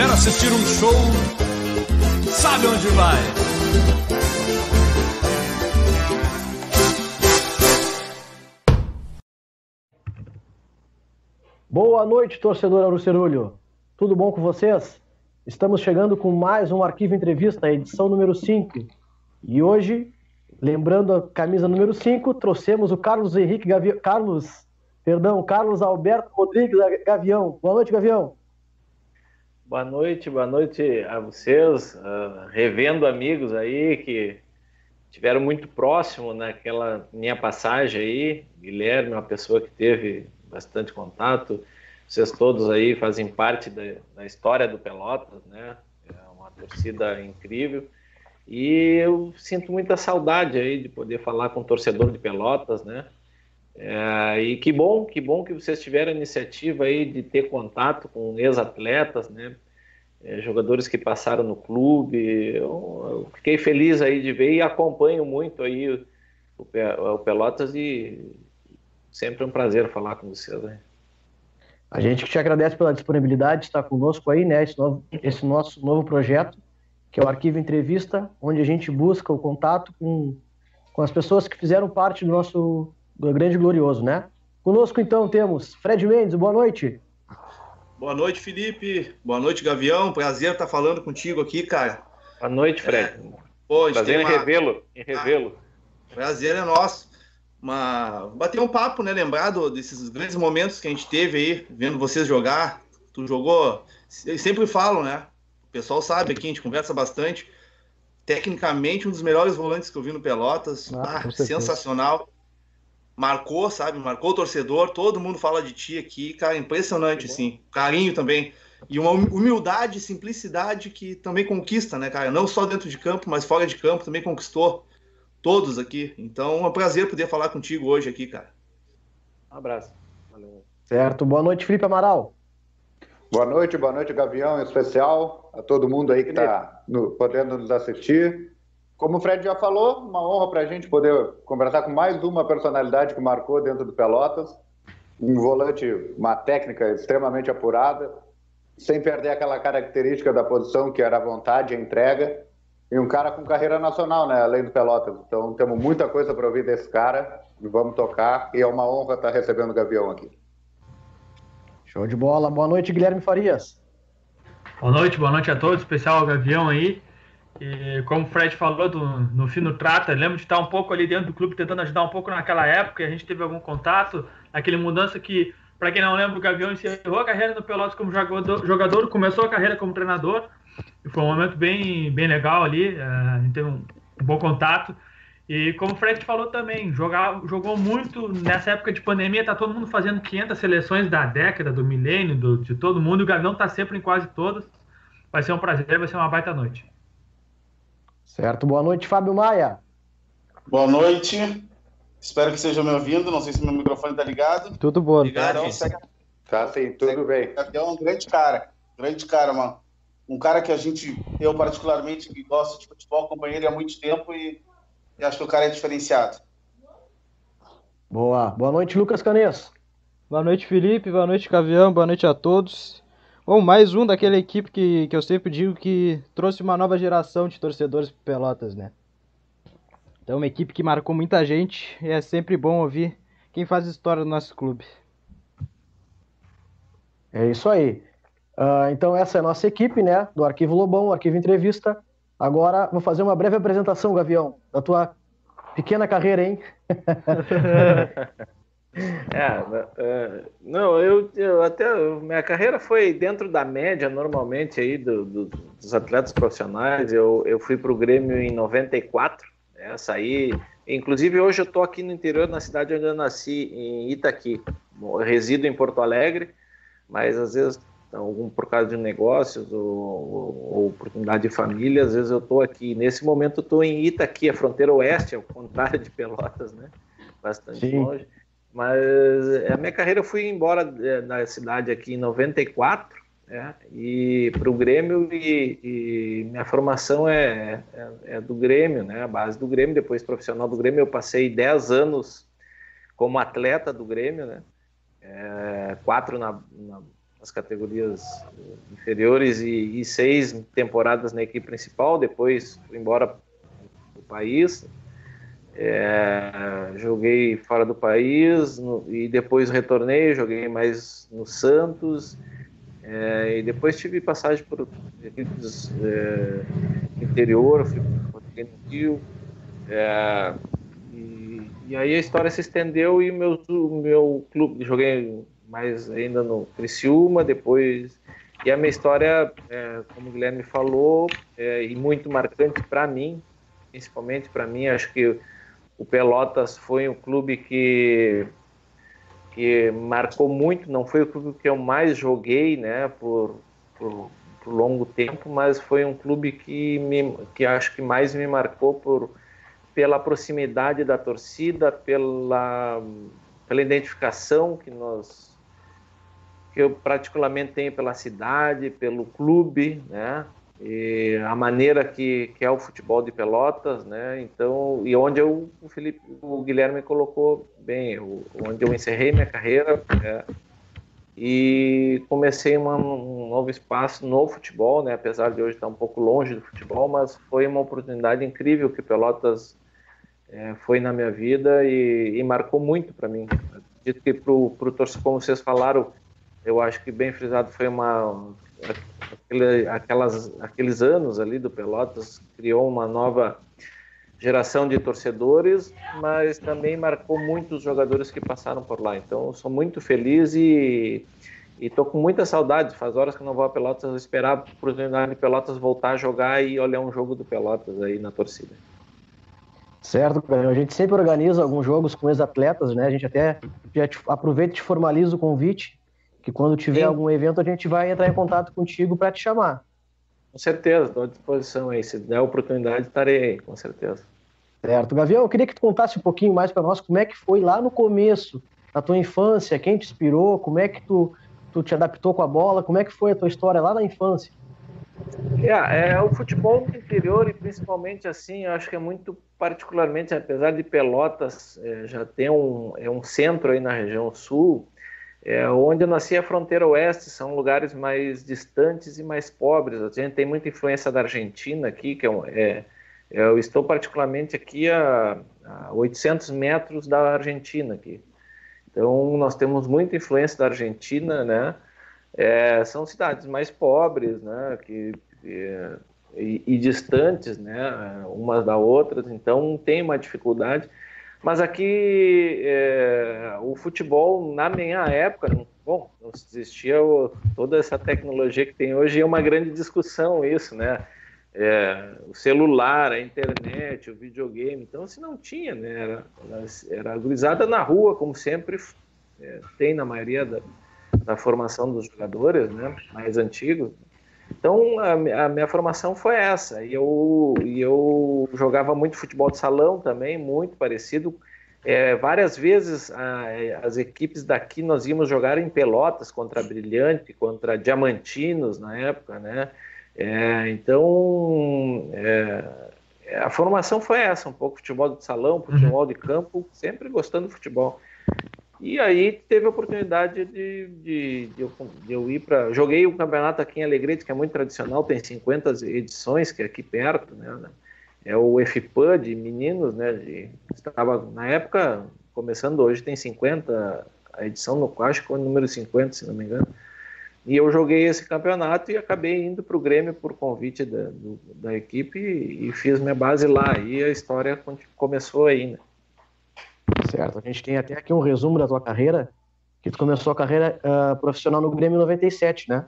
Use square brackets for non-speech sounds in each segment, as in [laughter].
quiser assistir um show, sabe onde vai. Boa noite, torcedor Arucerulho. Tudo bom com vocês? Estamos chegando com mais um Arquivo Entrevista, edição número 5. E hoje, lembrando a camisa número 5, trouxemos o Carlos Henrique Gavião. Carlos, perdão, Carlos Alberto Rodrigues Gavião. Boa noite, Gavião. Boa noite, boa noite a vocês, uh, revendo amigos aí que tiveram muito próximo naquela minha passagem aí. Guilherme, uma pessoa que teve bastante contato. Vocês todos aí fazem parte da, da história do Pelotas, né? É uma torcida incrível. E eu sinto muita saudade aí de poder falar com o torcedor de Pelotas, né? É, e que bom, que bom que vocês tiveram a iniciativa aí de ter contato com ex-atletas, né? É, jogadores que passaram no clube. Eu, eu, fiquei feliz aí de ver e acompanho muito aí o, o, Pelotas e sempre é um prazer falar com vocês. Né? A gente te agradece pela disponibilidade de estar conosco aí, né? Esse, novo, esse nosso novo projeto, que é o Arquivo Entrevista, onde a gente busca o contato com, com as pessoas que fizeram parte do nosso Grande Glorioso, né? Conosco então temos Fred Mendes, boa noite. Boa noite, Felipe. Boa noite, Gavião. Prazer estar falando contigo aqui, cara. Boa noite, Fred. É, pô, Prazer em uma... revê-lo. Em revê-lo. Ah, prazer é nosso. Uma... Bater um papo, né? Lembrado desses grandes momentos que a gente teve aí, vendo vocês jogar. Tu jogou. Eu sempre falo, né? O pessoal sabe aqui, a gente conversa bastante. Tecnicamente, um dos melhores volantes que eu vi no Pelotas. Ah, ah, sensacional marcou, sabe? Marcou o torcedor, todo mundo fala de ti aqui, cara, impressionante, assim. Carinho também. E uma humildade, simplicidade que também conquista, né, cara? Não só dentro de campo, mas fora de campo também conquistou todos aqui. Então é um prazer poder falar contigo hoje aqui, cara. Um abraço. Valeu. Certo. Boa noite, Felipe Amaral. Boa noite, boa noite, Gavião, em especial, a todo mundo aí que está podendo nos assistir. Como o Fred já falou, uma honra para a gente poder conversar com mais uma personalidade que marcou dentro do Pelotas. Um volante, uma técnica extremamente apurada, sem perder aquela característica da posição que era a vontade, a entrega. E um cara com carreira nacional, né? Além do Pelotas. Então temos muita coisa para ouvir desse cara e vamos tocar. E é uma honra estar recebendo o Gavião aqui. Show de bola. Boa noite, Guilherme Farias. Boa noite, boa noite a todos, especial Gavião aí. E como o Fred falou do, no Fino Trata, lembro de estar um pouco ali dentro do clube tentando ajudar um pouco naquela época, a gente teve algum contato, aquele mudança que, para quem não lembra, o Gavião encerrou a carreira no Pelotas como jogador, jogador, começou a carreira como treinador, e foi um momento bem, bem legal ali, é, a gente teve um, um bom contato. E como o Fred falou também, jogar, jogou muito nessa época de pandemia, tá todo mundo fazendo 500 seleções da década, do milênio, do, de todo mundo, e o Gavião tá sempre em quase todas. Vai ser um prazer, vai ser uma baita noite. Certo. Boa noite, Fábio Maia. Boa noite. Espero que estejam me ouvindo. Não sei se meu microfone está ligado. Tudo bom. Ligado, então. Tá sim, tudo segue... bem. É um grande cara. Grande cara, mano. Um cara que a gente, eu particularmente, que gosto de futebol, acompanhei ele há muito tempo e, e acho que o cara é diferenciado. Boa. Boa noite, Lucas Canes. Boa noite, Felipe. Boa noite, Cavião. Boa noite a todos. Bom, mais um daquela equipe que, que eu sempre digo que trouxe uma nova geração de torcedores pro Pelotas, né? Então, uma equipe que marcou muita gente e é sempre bom ouvir quem faz história do nosso clube. É isso aí. Uh, então, essa é a nossa equipe, né? Do Arquivo Lobão, Arquivo Entrevista. Agora, vou fazer uma breve apresentação, Gavião, da tua pequena carreira, hein? [laughs] [laughs] É, é, não, eu, eu até minha carreira foi dentro da média normalmente aí do, do, dos atletas profissionais. Eu, eu fui para o Grêmio em 94, né, saí. Inclusive hoje eu estou aqui no interior, na cidade onde eu nasci, em Itaqui. Eu resido em Porto Alegre, mas às vezes algum por causa de negócios ou, ou, ou, oportunidade de família, às vezes eu estou aqui. Nesse momento eu estou em Itaqui, a fronteira oeste, ao contrário de Pelotas, né? Bastante Sim. longe. Mas a minha carreira eu fui embora da cidade aqui em 94 é, e para o Grêmio e, e, minha formação é, é, é, do Grêmio, né, a base do Grêmio, depois profissional do Grêmio. Eu passei 10 anos como atleta do Grêmio, né, é, quatro na, na, nas categorias inferiores e, e, seis temporadas na equipe principal. Depois fui embora do país, é, joguei fora do país no, e depois retornei, joguei mais no Santos. É, e depois tive passagem por equipes é, interior, fui, no Rio. É, e, e, aí a história se estendeu e meu, meu clube, joguei mais ainda no Criciúma, depois. E a minha história, é, como o Guilherme falou, é, e muito marcante para mim, principalmente para mim, acho que o Pelotas foi um clube que que marcou muito, não foi o clube que eu mais joguei, né, por, por, por longo tempo, mas foi um clube que me que acho que mais me marcou por pela proximidade da torcida, pela pela identificação que nós que eu particularmente tenho pela cidade, pelo clube, né? E a maneira que, que é o futebol de Pelotas, né? Então, e onde eu, o Felipe, o Guilherme colocou bem, onde eu encerrei minha carreira né? e comecei uma, um novo espaço no futebol, né? Apesar de hoje estar um pouco longe do futebol, mas foi uma oportunidade incrível que Pelotas é, foi na minha vida e, e marcou muito para mim. Acredito que para o torcedor, como vocês falaram, eu acho que bem frisado foi uma aquele, aquelas, aqueles anos ali do Pelotas criou uma nova geração de torcedores, mas também marcou muitos jogadores que passaram por lá. Então, sou muito feliz e estou com muita saudade. Faz horas que não vou a Pelotas, esperar a oportunidade de Pelotas voltar a jogar e olhar um jogo do Pelotas aí na torcida. Certo, a gente sempre organiza alguns jogos com ex-atletas, né? A gente até aproveita e formaliza o convite que quando tiver Sim. algum evento a gente vai entrar em contato contigo para te chamar. Com certeza, estou à disposição aí. Se der a oportunidade, estarei aí, com certeza. Certo. Gavião, eu queria que tu contasse um pouquinho mais para nós como é que foi lá no começo, na tua infância, quem te inspirou, como é que tu, tu te adaptou com a bola, como é que foi a tua história lá na infância? É, é o futebol no interior e principalmente assim, eu acho que é muito particularmente, apesar de Pelotas é, já ter um, é um centro aí na região sul, é, onde eu nasci a fronteira oeste, são lugares mais distantes e mais pobres. A gente tem muita influência da Argentina aqui, que é, é eu estou particularmente aqui a, a 800 metros da Argentina aqui. Então nós temos muita influência da Argentina, né? É, são cidades mais pobres, né? Que, e, e, distantes, né? Umas da outras. Então tem uma dificuldade. Mas aqui é, o futebol, na minha época, bom, não existia toda essa tecnologia que tem hoje, é uma grande discussão isso, né? É, o celular, a internet, o videogame, então se não tinha, né? Era, era gurizada na rua, como sempre é, tem na maioria da, da formação dos jogadores, né? Mais antigos. Então, a, a, minha formação foi essa. E eu, eu jogava muito futebol de salão também, muito parecido. É, várias vezes a, as equipes daqui nós íamos jogar em Pelotas contra Brilhante, contra Diamantinos na época, né? É, então, é, a formação foi essa, um pouco futebol de salão, futebol de campo, sempre gostando do futebol. E aí teve a oportunidade de, de, de, eu, de eu, ir para. Joguei o campeonato aqui em Alegrete, que é muito tradicional, tem 50 edições, que é aqui perto, né? É o FPAN de meninos, né? De, estava na época, começando hoje, tem 50, a edição no acho que foi o número 50, se não me engano. E eu joguei esse campeonato e acabei indo para o Grêmio por convite da, do, da equipe e, e, fiz minha base lá. E a história começou aí, né? Certo. A gente tem até aqui um resumo da tua carreira, que tu começou a carreira uh, profissional no Grêmio 97, né?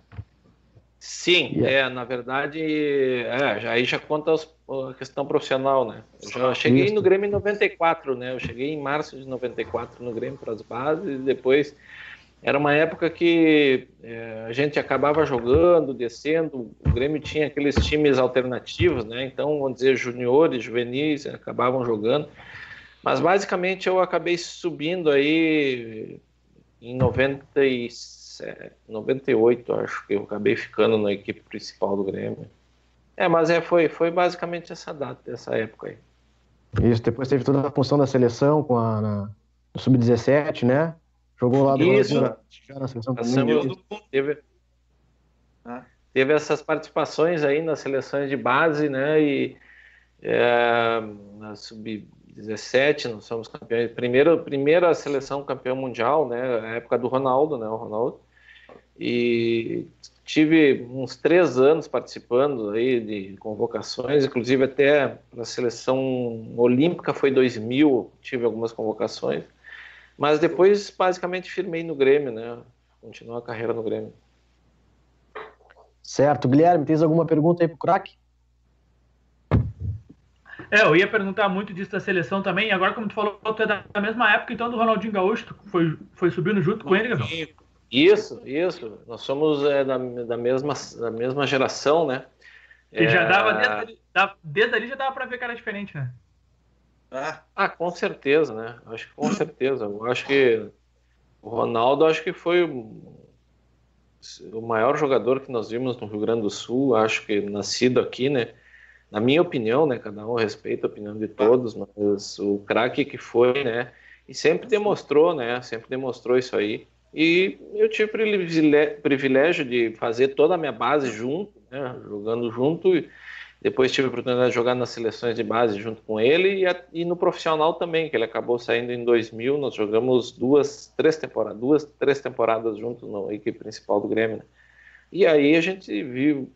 Sim, yeah. é, na verdade, é, já, aí já conta os, a questão profissional, né? Eu já cheguei Isso. no Grêmio em 94, né? Eu cheguei em março de 94 no Grêmio para as bases e depois era uma época que é, a gente acabava jogando, descendo, o Grêmio tinha aqueles times alternativos, né? Então, vamos dizer, juniores, juvenis, acabavam jogando. Mas basicamente eu acabei subindo aí em 97, 98, acho que eu acabei ficando na equipe principal do Grêmio. É, mas é, foi, foi basicamente essa data, essa época aí. Isso, depois teve toda a função da seleção com a, na, no Sub-17, né? Jogou lá do Isso. Já na seleção também. Teve, Ah. teve essas participações aí nas seleções de base, né? E é, na sub-17 nós somos campeões. Primeiro, primeira seleção campeão mundial, né? A época do Ronaldo, né? O Ronaldo. E tive uns três anos participando aí de convocações, inclusive até a seleção olímpica foi 2000, tive algumas convocações. Mas depois basicamente firmei no Grêmio, né? Continuou a carreira no Grêmio. Certo. Guilherme, tens alguma pergunta aí pro craque? É, eu ia perguntar muito disso da seleção também. E agora, como tu falou, tu é da mesma época, então, do Ronaldinho Gaúcho, tu foi, foi subindo junto com ele, Gabriel? Isso, isso. Nós somos é, da, da, mesma, da mesma geração, né? Que já É, dava, desde ali, da- desde ali já dava pra ver que era diferente, né? Ah, Ah, com certeza, né? Acho que com certeza. Eu acho que o Ronaldo acho que foi o o maior jogador que nós vimos no Rio Grande do Sul. Acho que nascido aqui, né? Na minha opinião, né? Cada um respeita a opinião de todos, mas o craque que foi, né? E sempre demonstrou, né? Sempre demonstrou isso aí. E eu tive privilégio de fazer toda a minha base junto, né? Jogando junto. E depois tive a oportunidade de jogar nas seleções de base junto com ele e, a- e no profissional também, que ele acabou saindo em 2000. Nós jogamos duas, três temporadas, duas, três temporadas juntos na equipe principal do Grêmio. né? E aí a gente viu,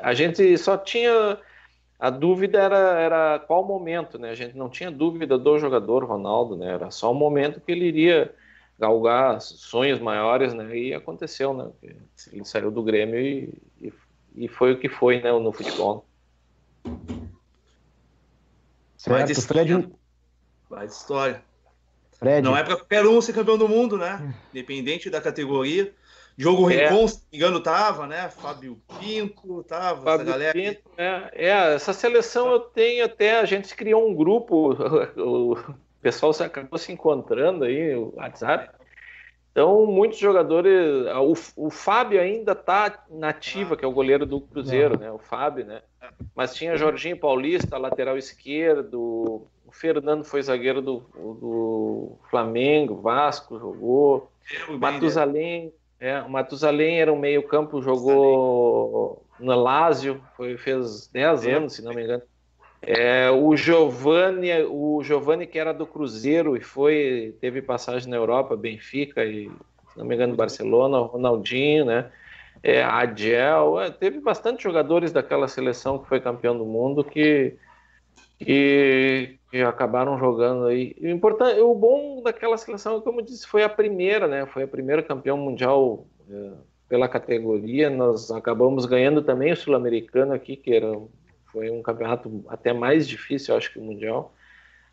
a gente só tinha a dúvida era, era qual momento, né? A gente não tinha dúvida do jogador Ronaldo, né? Era só o momento que ele iria galgar sonhos maiores, né? E aconteceu, né? Ele saiu do Grêmio e, e, e foi o que foi, né? No futebol. Vai de Certo. Fred, vai de história. Fred, Não é para qualquer um ser campeão do mundo, né? Independente da categoria. Diogo É. Rincon, se não me engano, tava, né? Fábio Pinto, tava, essa Fábio galera. Pinto, é, é, essa seleção eu tenho até, a gente criou um grupo, [laughs] o pessoal se acabou se encontrando aí, o WhatsApp. Então, muitos jogadores. O, o Fábio ainda está nativa, que é o goleiro do Cruzeiro, né? O Fábio, né? Mas tinha Jorginho Paulista, lateral esquerdo. O Fernando foi zagueiro do, do Flamengo, Vasco, jogou. Eu, Matusalém, é, o Matusalém era um meio-campo, jogou no Lazio, foi, fez 10 É. anos, se não me engano. É, o Giovanni, o Giovanni que era do Cruzeiro e foi, teve passagem na Europa, Benfica e, se não me engano, Barcelona, Ronaldinho, né? É, Adel, é, teve bastante jogadores daquela seleção que foi campeão do mundo que, que, que acabaram jogando aí. O, importante, o bom daquela seleção, como eu disse, foi a primeira, né? Foi a primeira campeão mundial é, pela categoria. Nós acabamos ganhando também o sul-americano aqui, que era foi um campeonato até mais difícil, acho que o mundial.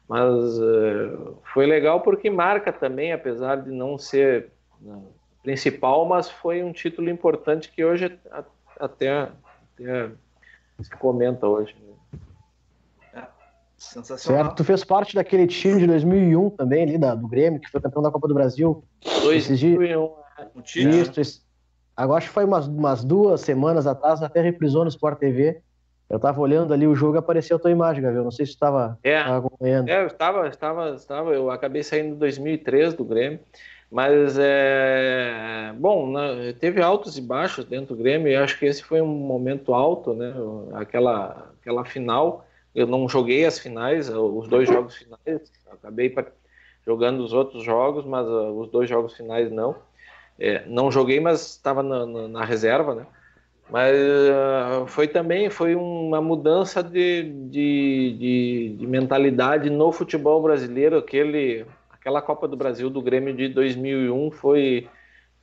Mas é, foi legal porque marca também, apesar de não ser né, principal, mas foi um título importante que hoje até, até se comenta hoje. né? Sensacional. certo. Tu fez parte daquele time de 2001 também, ali da, do Grêmio, que foi campeão da Copa do Brasil. Esses dias- 2001, Um título. Isso, isso. Agora acho que foi umas, umas duas semanas atrás, até reprisou no Sport TV. Eu tava olhando ali o jogo e apareceu a tua imagem, Gabriel. Não sei se tu tava, É. tava acompanhando. É, eu estava, estava, estava, eu acabei saindo em 2003 do Grêmio, mas é, bom, né, teve altos e baixos dentro do Grêmio e acho que esse foi um momento alto, né? Aquela, aquela final, eu não joguei as finais, os dois jogos finais, acabei jogando os outros jogos, mas ah, os dois jogos finais não. É, não joguei, mas estava na, na- na reserva, né? Mas ah, foi também foi uma mudança de, de, de, de mentalidade no futebol brasileiro. Aquele, aquela Copa do Brasil do Grêmio de 2001 foi,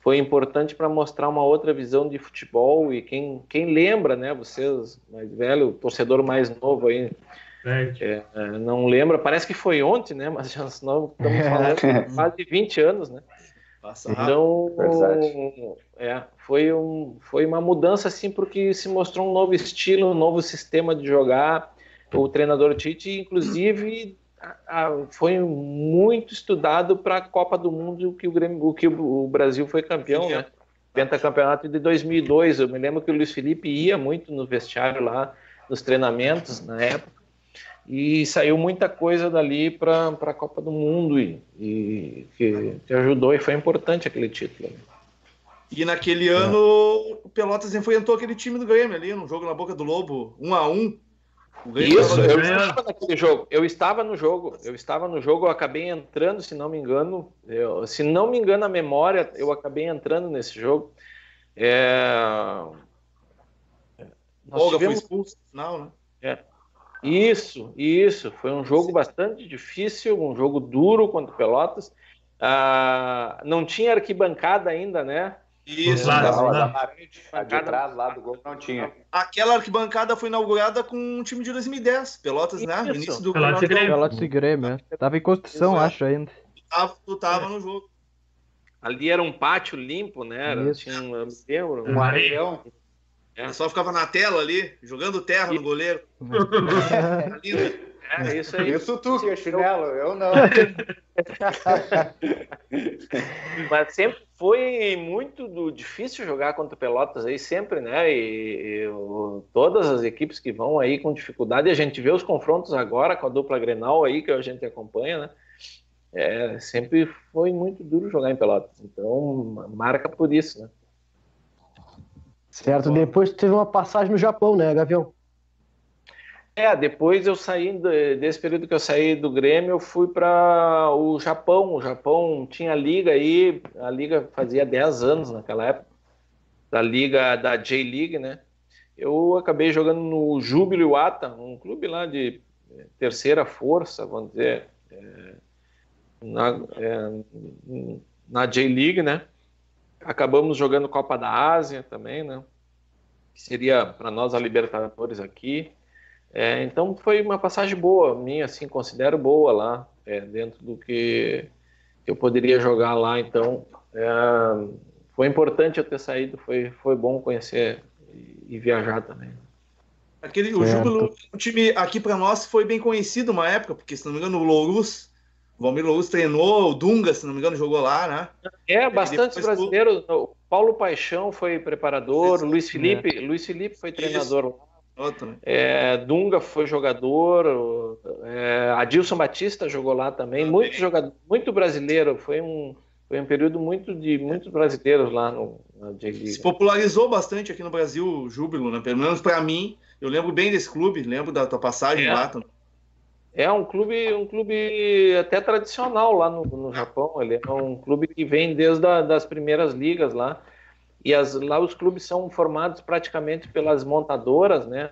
foi importante para mostrar uma outra visão de futebol. E quem, quem lembra, né? Vocês mais velho, torcedor mais novo aí, É. é, não lembra. Parece que foi ontem, né? [laughs] Mas já não estamos falando de quase 20 anos, né? Passa. Então, é, foi, um, foi uma mudança assim porque se mostrou um novo estilo, um novo sistema de jogar. O treinador Tite, inclusive, foi muito estudado para a Copa do Mundo que o, Grêmio, que o Brasil foi campeão, né? Pentacampeonato de 2002. Eu me lembro que o Luiz Felipe ia muito no vestiário lá, nos treinamentos na época. e saiu muita coisa dali para a Copa do Mundo e, e que, que, ajudou e foi importante aquele título. E naquele é. ano o Pelotas enfrentou aquele time do Grêmio ali no jogo na Boca do Lobo, um a um. Isso, eu estava naquele jogo. Eu estava no jogo. Eu estava no jogo. Eu acabei entrando, se não me engano. Eu, se não me engano a memória, eu acabei entrando nesse jogo. É... Nós Olga tivemos... foi expulso no final, né? É. Isso, isso. Foi um jogo bastante difícil, um jogo duro contra o Pelotas. Ah, não tinha arquibancada ainda, né? Isso, não, não. A de trás lá do gol não tinha. Aquela arquibancada foi inaugurada com o time de 2010, Pelotas, né? No início do Pelotas e Grêmio. Pelotas e Grêmio, é. Tava em construção, Exato. acho, ainda. Tu tava, tu tava é. no jogo. Ali era um pátio limpo, né? Era, tinha um, um, um areião. É. O pessoal ficava na tela ali, jogando terra no goleiro. [laughs] É, isso aí. Isso tu que é chinelo, eu não. [laughs] Mas sempre foi muito do, difícil jogar contra o Pelotas aí, sempre, né? E, e o, todas as equipes que vão aí com dificuldade, a gente vê os confrontos agora com a dupla Grenal aí, que a gente acompanha, né? É, sempre foi muito duro jogar em Pelotas. Então, marca por isso, né? Certo, depois teve uma passagem no Japão, né, Gavião? É, depois eu saí, desse período que eu saí do Grêmio, eu fui para o Japão. O Japão tinha liga aí, a liga fazia 10 anos naquela época, da liga da J-League, né? Eu acabei jogando no Júbilo Iwata, um clube lá de terceira força, vamos dizer, é, na, é, na J-League, né? Acabamos jogando Copa da Ásia também, né? Que seria para nós a Libertadores aqui. É, então foi uma passagem boa, minha, assim, considero boa lá, é, dentro do que eu poderia jogar lá. Então é, foi importante eu ter saído, foi, foi bom conhecer e, e viajar também. Aquele, o Júbilo, o time aqui para nós foi bem conhecido uma época, porque se não me engano o Lourus o Valmir Luz treinou, o Dunga, se não me engano, jogou lá, né? É, bastante brasileiros. O Paulo Paixão foi preparador, Luiz Felipe, é. Luiz Felipe foi treinador lá. É, Dunga foi jogador, é, Adilson Batista jogou lá também, também. muito jogador, muito brasileiro, foi um, foi um período muito de muitos brasileiros lá no na Se popularizou bastante aqui no Brasil o Júbilo, né? Pelo menos para mim, eu lembro bem desse clube, lembro da tua passagem é. lá também. É um clube, um clube até tradicional lá no, no Japão. Ele é um clube que vem desde a, das primeiras ligas lá. E as, lá os clubes são formados praticamente pelas montadoras, né?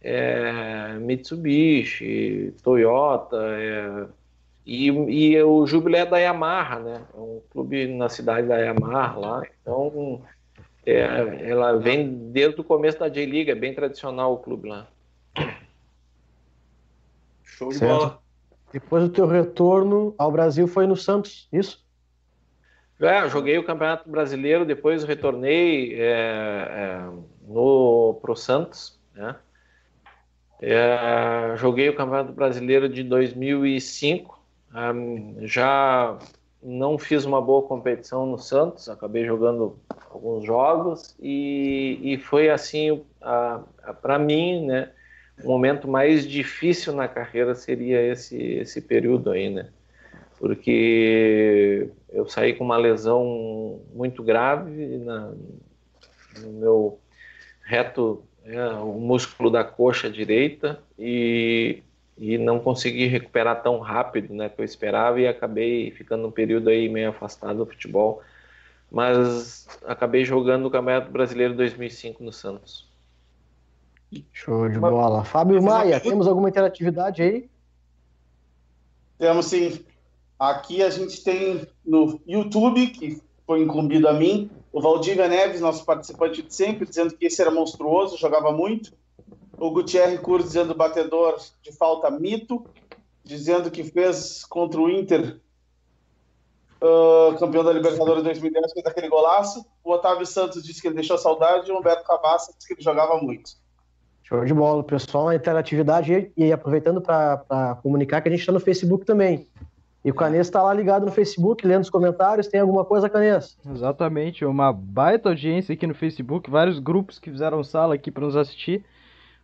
É, Mitsubishi, Toyota, é, e, e, o Jubilee é da Yamaha, né? É um clube na cidade da Yamaha lá. Então, é, ela vem desde o começo da J-League, é bem tradicional o clube lá. Show de certo. bola. Depois do teu retorno ao Brasil foi no Santos, isso? É, joguei o Campeonato Brasileiro, depois retornei é, é, no pro Santos, né? É, joguei o Campeonato Brasileiro de 2005, um, já não fiz uma boa competição no Santos, acabei jogando alguns jogos e, e foi assim para mim, né? o momento mais difícil na carreira seria esse, esse período aí, né? Porque eu saí com uma lesão muito grave na, no meu reto, é, o músculo da coxa direita e, e não consegui recuperar tão rápido, né, que eu esperava e acabei ficando um período aí meio afastado do futebol, mas acabei jogando o Campeonato Brasileiro 2005 no Santos. Show de bola. Fábio Maia, temos alguma interatividade aí? Temos sim. Aqui a gente tem no YouTube, que foi incumbido a mim, o Valdívia Neves, nosso participante de sempre, dizendo que esse era monstruoso, jogava muito. O Gutierre Cruz dizendo batedor de falta mito, dizendo que fez contra o Inter, uh, campeão da Libertadores 2010, fez aquele golaço. O Otávio Santos disse que ele deixou saudade e o Humberto Cavassa disse que ele jogava muito. Show de bola, pessoal, a interatividade e, aproveitando para comunicar que a gente está no Facebook também. E o Canês está lá ligado no Facebook, lendo os comentários. Tem alguma coisa, Canês? Exatamente, uma baita audiência aqui no Facebook, vários grupos que fizeram sala aqui para nos assistir.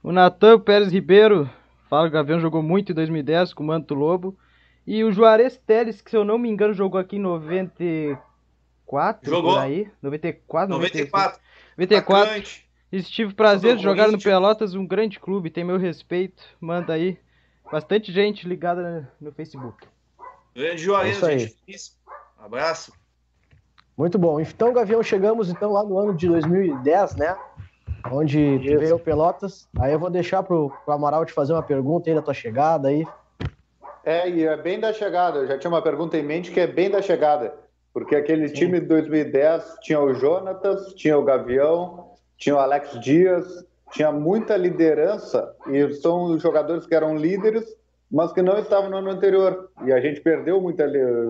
O Natan Pérez Ribeiro Fala que o Gavião jogou muito em 2010 com o Manto Lobo. E o Juarez Teles, que se eu não me engano, jogou aqui em 94, Jogou. por aí. 94, 96. 94. 94. Atacante. E tive prazer de jogar no. Pelotas, um grande clube, tem meu respeito. Manda aí. Bastante gente ligada no Facebook. Grande Juarez, É isso aí. gente. finíssima. Abraço. Muito bom. Então, Gavião, chegamos então lá no ano de 2010, né? Onde tu veio o Pelotas. Aí eu vou deixar pro, pro Amaral te fazer uma pergunta aí da tua chegada aí. É, e é bem da chegada. Eu já tinha uma pergunta em mente que é bem da chegada. Porque aquele time de 2010 tinha o Jonatas, tinha o Gavião, tinha o Alex Dias, tinha muita liderança e são os jogadores que eram líderes, mas que não estavam no ano anterior. E a gente perdeu muitos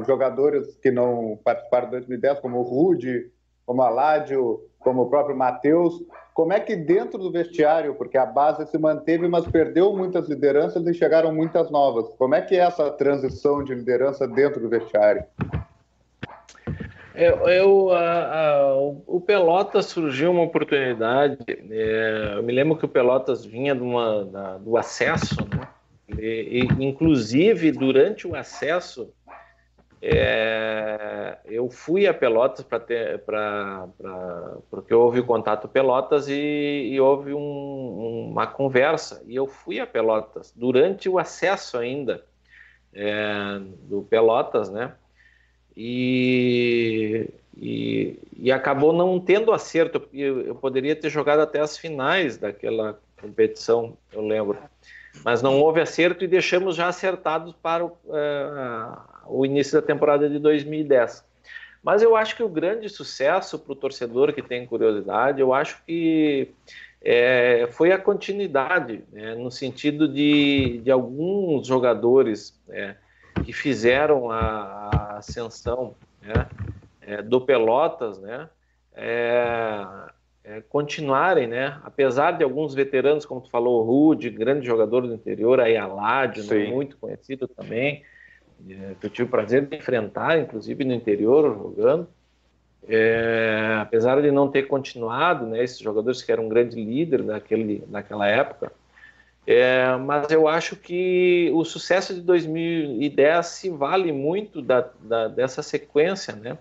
jogadores que não participaram de 2010, como o Rude, como o Aládio, como o próprio Matheus. Como é que dentro do vestiário, porque a base se manteve, mas perdeu muitas lideranças e chegaram muitas novas. Como é que é essa transição de liderança dentro do vestiário? Eu, eu, a- a- o- Pelotas surgiu uma oportunidade. é, eu me lembro que o Pelotas vinha de uma, da- do acesso, né? E, inclusive durante o acesso, é, eu fui a Pelotas para ter, para, porque houve o contato Pelotas e, e houve um- uma conversa. E eu fui a Pelotas durante o acesso ainda é, do Pelotas, né? e, e, e acabou não tendo acerto. Eu, eu poderia ter jogado até as finais daquela competição, eu lembro. Mas não houve acerto e deixamos já acertados para o, eh, o início da temporada de 2010. Mas eu acho que o grande sucesso para o torcedor que tem curiosidade, eu acho que eh, foi a continuidade, né, no sentido de, de alguns jogadores eh, que fizeram a, a ascensão né, é, do Pelotas, né, é, é, continuarem, né, apesar de alguns veteranos, como tu falou, o Rude, grande jogador do interior, aí Aládio, muito conhecido também, é, que eu tive o prazer de enfrentar, inclusive no interior, jogando, É, apesar de não ter continuado, né, esses jogadores que eram um grande líder naquele, naquela época, é, mas eu acho que o sucesso de 2010 se vale muito da, da- dessa sequência, né?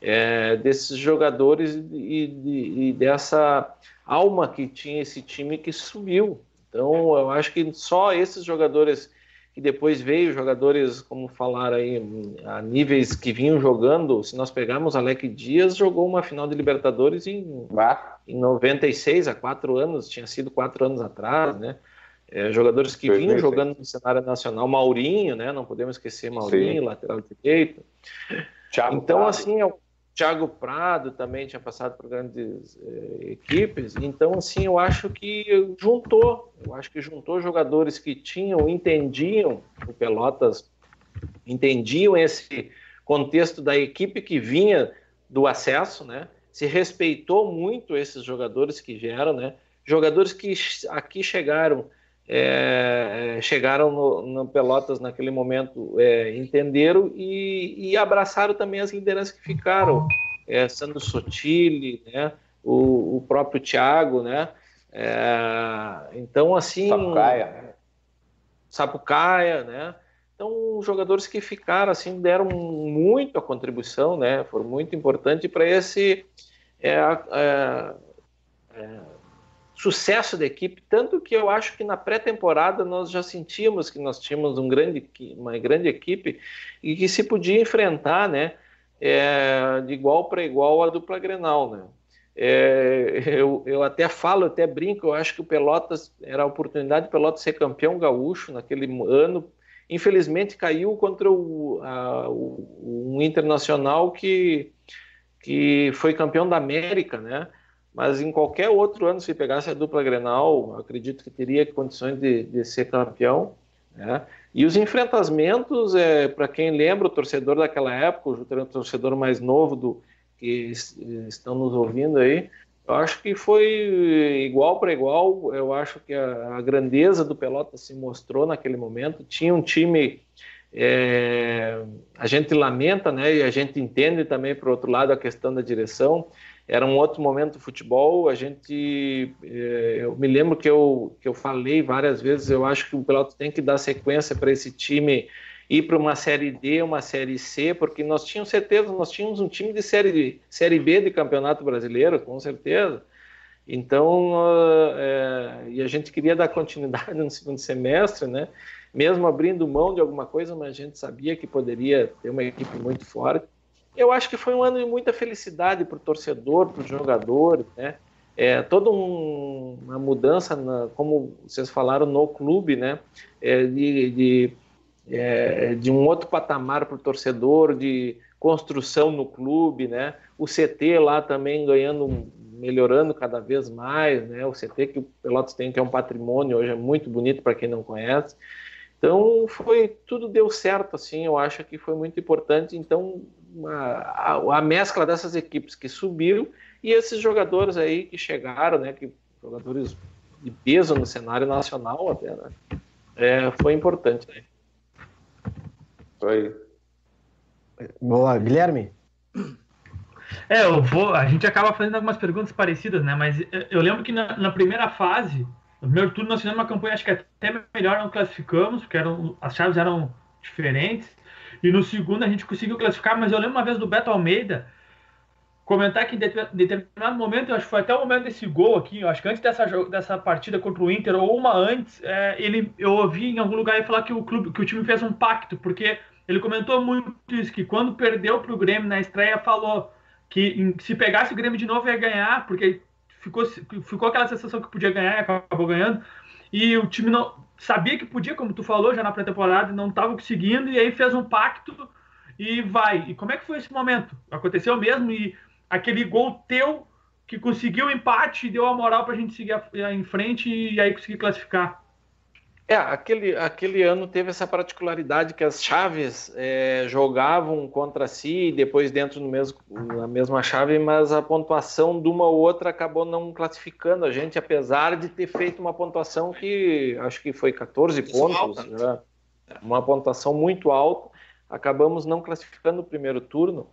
É, desses jogadores e, de- e dessa alma que tinha esse time que subiu. Então, eu acho que só esses jogadores que depois veio, jogadores, como falaram aí, a níveis que vinham jogando, se nós pegarmos Alec Dias, jogou uma final de Libertadores em Ah, em 96, há quatro anos, tinha sido quatro anos atrás, né? É, jogadores que vinham 2006. jogando no cenário nacional, Maurinho, né? Não podemos esquecer Maurinho, Sim. lateral direito. Thiago Então, Prado. assim, é Thiago Prado também tinha passado por grandes eh, equipes. Então, assim, eu acho que juntou, eu acho que juntou jogadores que tinham, entendiam o Pelotas, entendiam esse contexto da equipe que vinha do acesso, né? Se respeitou muito esses jogadores que vieram, né? Jogadores que aqui chegaram, é, é, chegaram no, no Pelotas naquele momento, é, entenderam e, e abraçaram também as lideranças que ficaram, é, Sandro Sotile, né? O, o próprio Thiago, né? É, então, assim, Sapucaia. Sapucaia, né? Então, jogadores que ficaram assim deram muito a contribuição, né? Foram muito importantes para esse é, é, é, sucesso da equipe, tanto que eu acho que na pré-temporada nós já sentíamos que nós tínhamos um grande, uma grande equipe e que se podia enfrentar, né? É, de igual para igual a dupla Grenal, né? É, eu, eu até falo, até brinco, eu acho que o Pelotas era a oportunidade de Pelotas ser campeão gaúcho naquele ano. Infelizmente caiu contra o, a, o, um internacional que, que foi campeão da América, né? Mas em qualquer outro ano, se pegasse a dupla Grenal, acredito que teria condições de, de ser campeão. Né? E os enfrentamentos, é, para quem lembra, o torcedor daquela época, o torcedor mais novo do, que estão nos ouvindo aí, eu acho que foi igual para igual. Eu acho que a, a, grandeza do Pelotas se mostrou naquele momento. Tinha um time. É, a gente lamenta, né? E a gente entende também, por outro lado, a questão da direção. Era um outro momento do futebol. A gente, é, eu me lembro que eu, que eu falei várias vezes, eu acho que o Pelotas tem que dar sequência para esse time ir para uma série D, uma série C, porque nós tínhamos certeza, nós tínhamos um time de série, série B de Campeonato Brasileiro, com certeza. Então, é, e a gente queria dar continuidade [laughs] no segundo semestre, né? Mesmo abrindo mão de alguma coisa, mas a gente sabia que poderia ter uma equipe muito forte. Eu acho que foi um ano de muita felicidade para o torcedor, para os jogadores, né? É, toda um, uma mudança, na, como vocês falaram, no clube, né? É, de, de é, de um outro patamar para o torcedor, de construção no clube, né? O CT lá também ganhando, melhorando cada vez mais, né? O CT que o Pelotas tem, que é um patrimônio, hoje é muito bonito para quem não conhece. Então foi tudo deu certo assim, eu acho que foi muito importante. Então a, a, a mescla dessas equipes que subiram e esses jogadores aí que chegaram, né? Que jogadores de peso no cenário nacional até, né? É, foi importante. Né? Isso aí. Boa, Guilherme. É, eu vou. A gente acaba fazendo algumas perguntas parecidas, né? Mas eu lembro que na, na primeira fase, no primeiro turno, nós fizemos uma campanha, acho que até melhor não classificamos, porque eram, as chaves eram diferentes. E no segundo a gente conseguiu classificar, mas eu lembro uma vez do Beto Almeida comentar que em determinado momento, eu acho que foi até o momento desse gol aqui, eu acho que antes dessa, dessa partida contra o Inter, ou uma antes, é, ele, eu ouvi em algum lugar ele falar que o clube, que o time fez um pacto, porque ele comentou muito isso, que quando perdeu para o Grêmio na estreia, falou que se pegasse o Grêmio de novo ia ganhar, porque ficou, ficou aquela sensação que podia ganhar e acabou ganhando. E o time não sabia que podia, como tu falou já na pré-temporada, não estava conseguindo, e aí fez um pacto e vai. E como é que foi esse momento? Aconteceu mesmo e aquele gol teu que conseguiu o empate e deu a moral para a gente seguir em frente e aí conseguir classificar. É, aquele, aquele ano teve essa particularidade que as chaves é, jogavam contra si, depois dentro do mesmo, na mesma chave, mas a pontuação de uma ou outra acabou não classificando a gente, apesar de ter feito uma pontuação que acho que foi 14 pontos, né? uma pontuação muito alta. Acabamos não classificando o primeiro turno,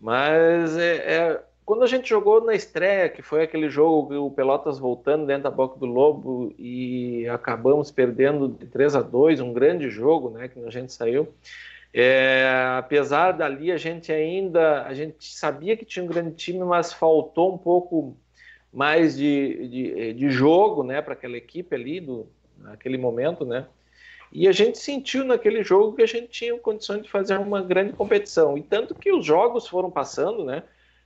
mas é, é quando a gente jogou na estreia, que foi aquele jogo, o Pelotas voltando dentro da boca do Lobo e acabamos perdendo de 3 a 2 um grande jogo, né, que a gente saiu. É, apesar dali a gente ainda, a gente sabia que tinha um grande time, mas faltou um pouco mais de, de, de jogo, né, para aquela equipe ali do naquele momento, né? E a gente sentiu naquele jogo que a gente tinha condições de fazer uma grande competição. E tanto que os jogos foram passando, né?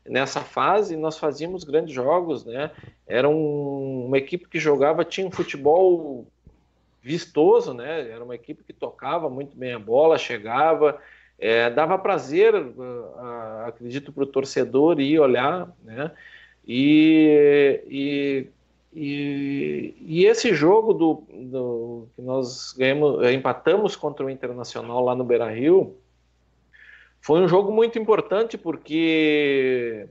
Nessa fase nós fazíamos grandes jogos, né? Era um, uma equipe que jogava, tinha um futebol vistoso, né? Era uma equipe que tocava muito bem a bola, chegava, é, dava prazer, uh, uh, acredito, para o torcedor ir olhar, né? E, e, e, e esse jogo do, do, que nós ganhamos, empatamos contra o Internacional lá no Beira Rio, foi um jogo muito importante porque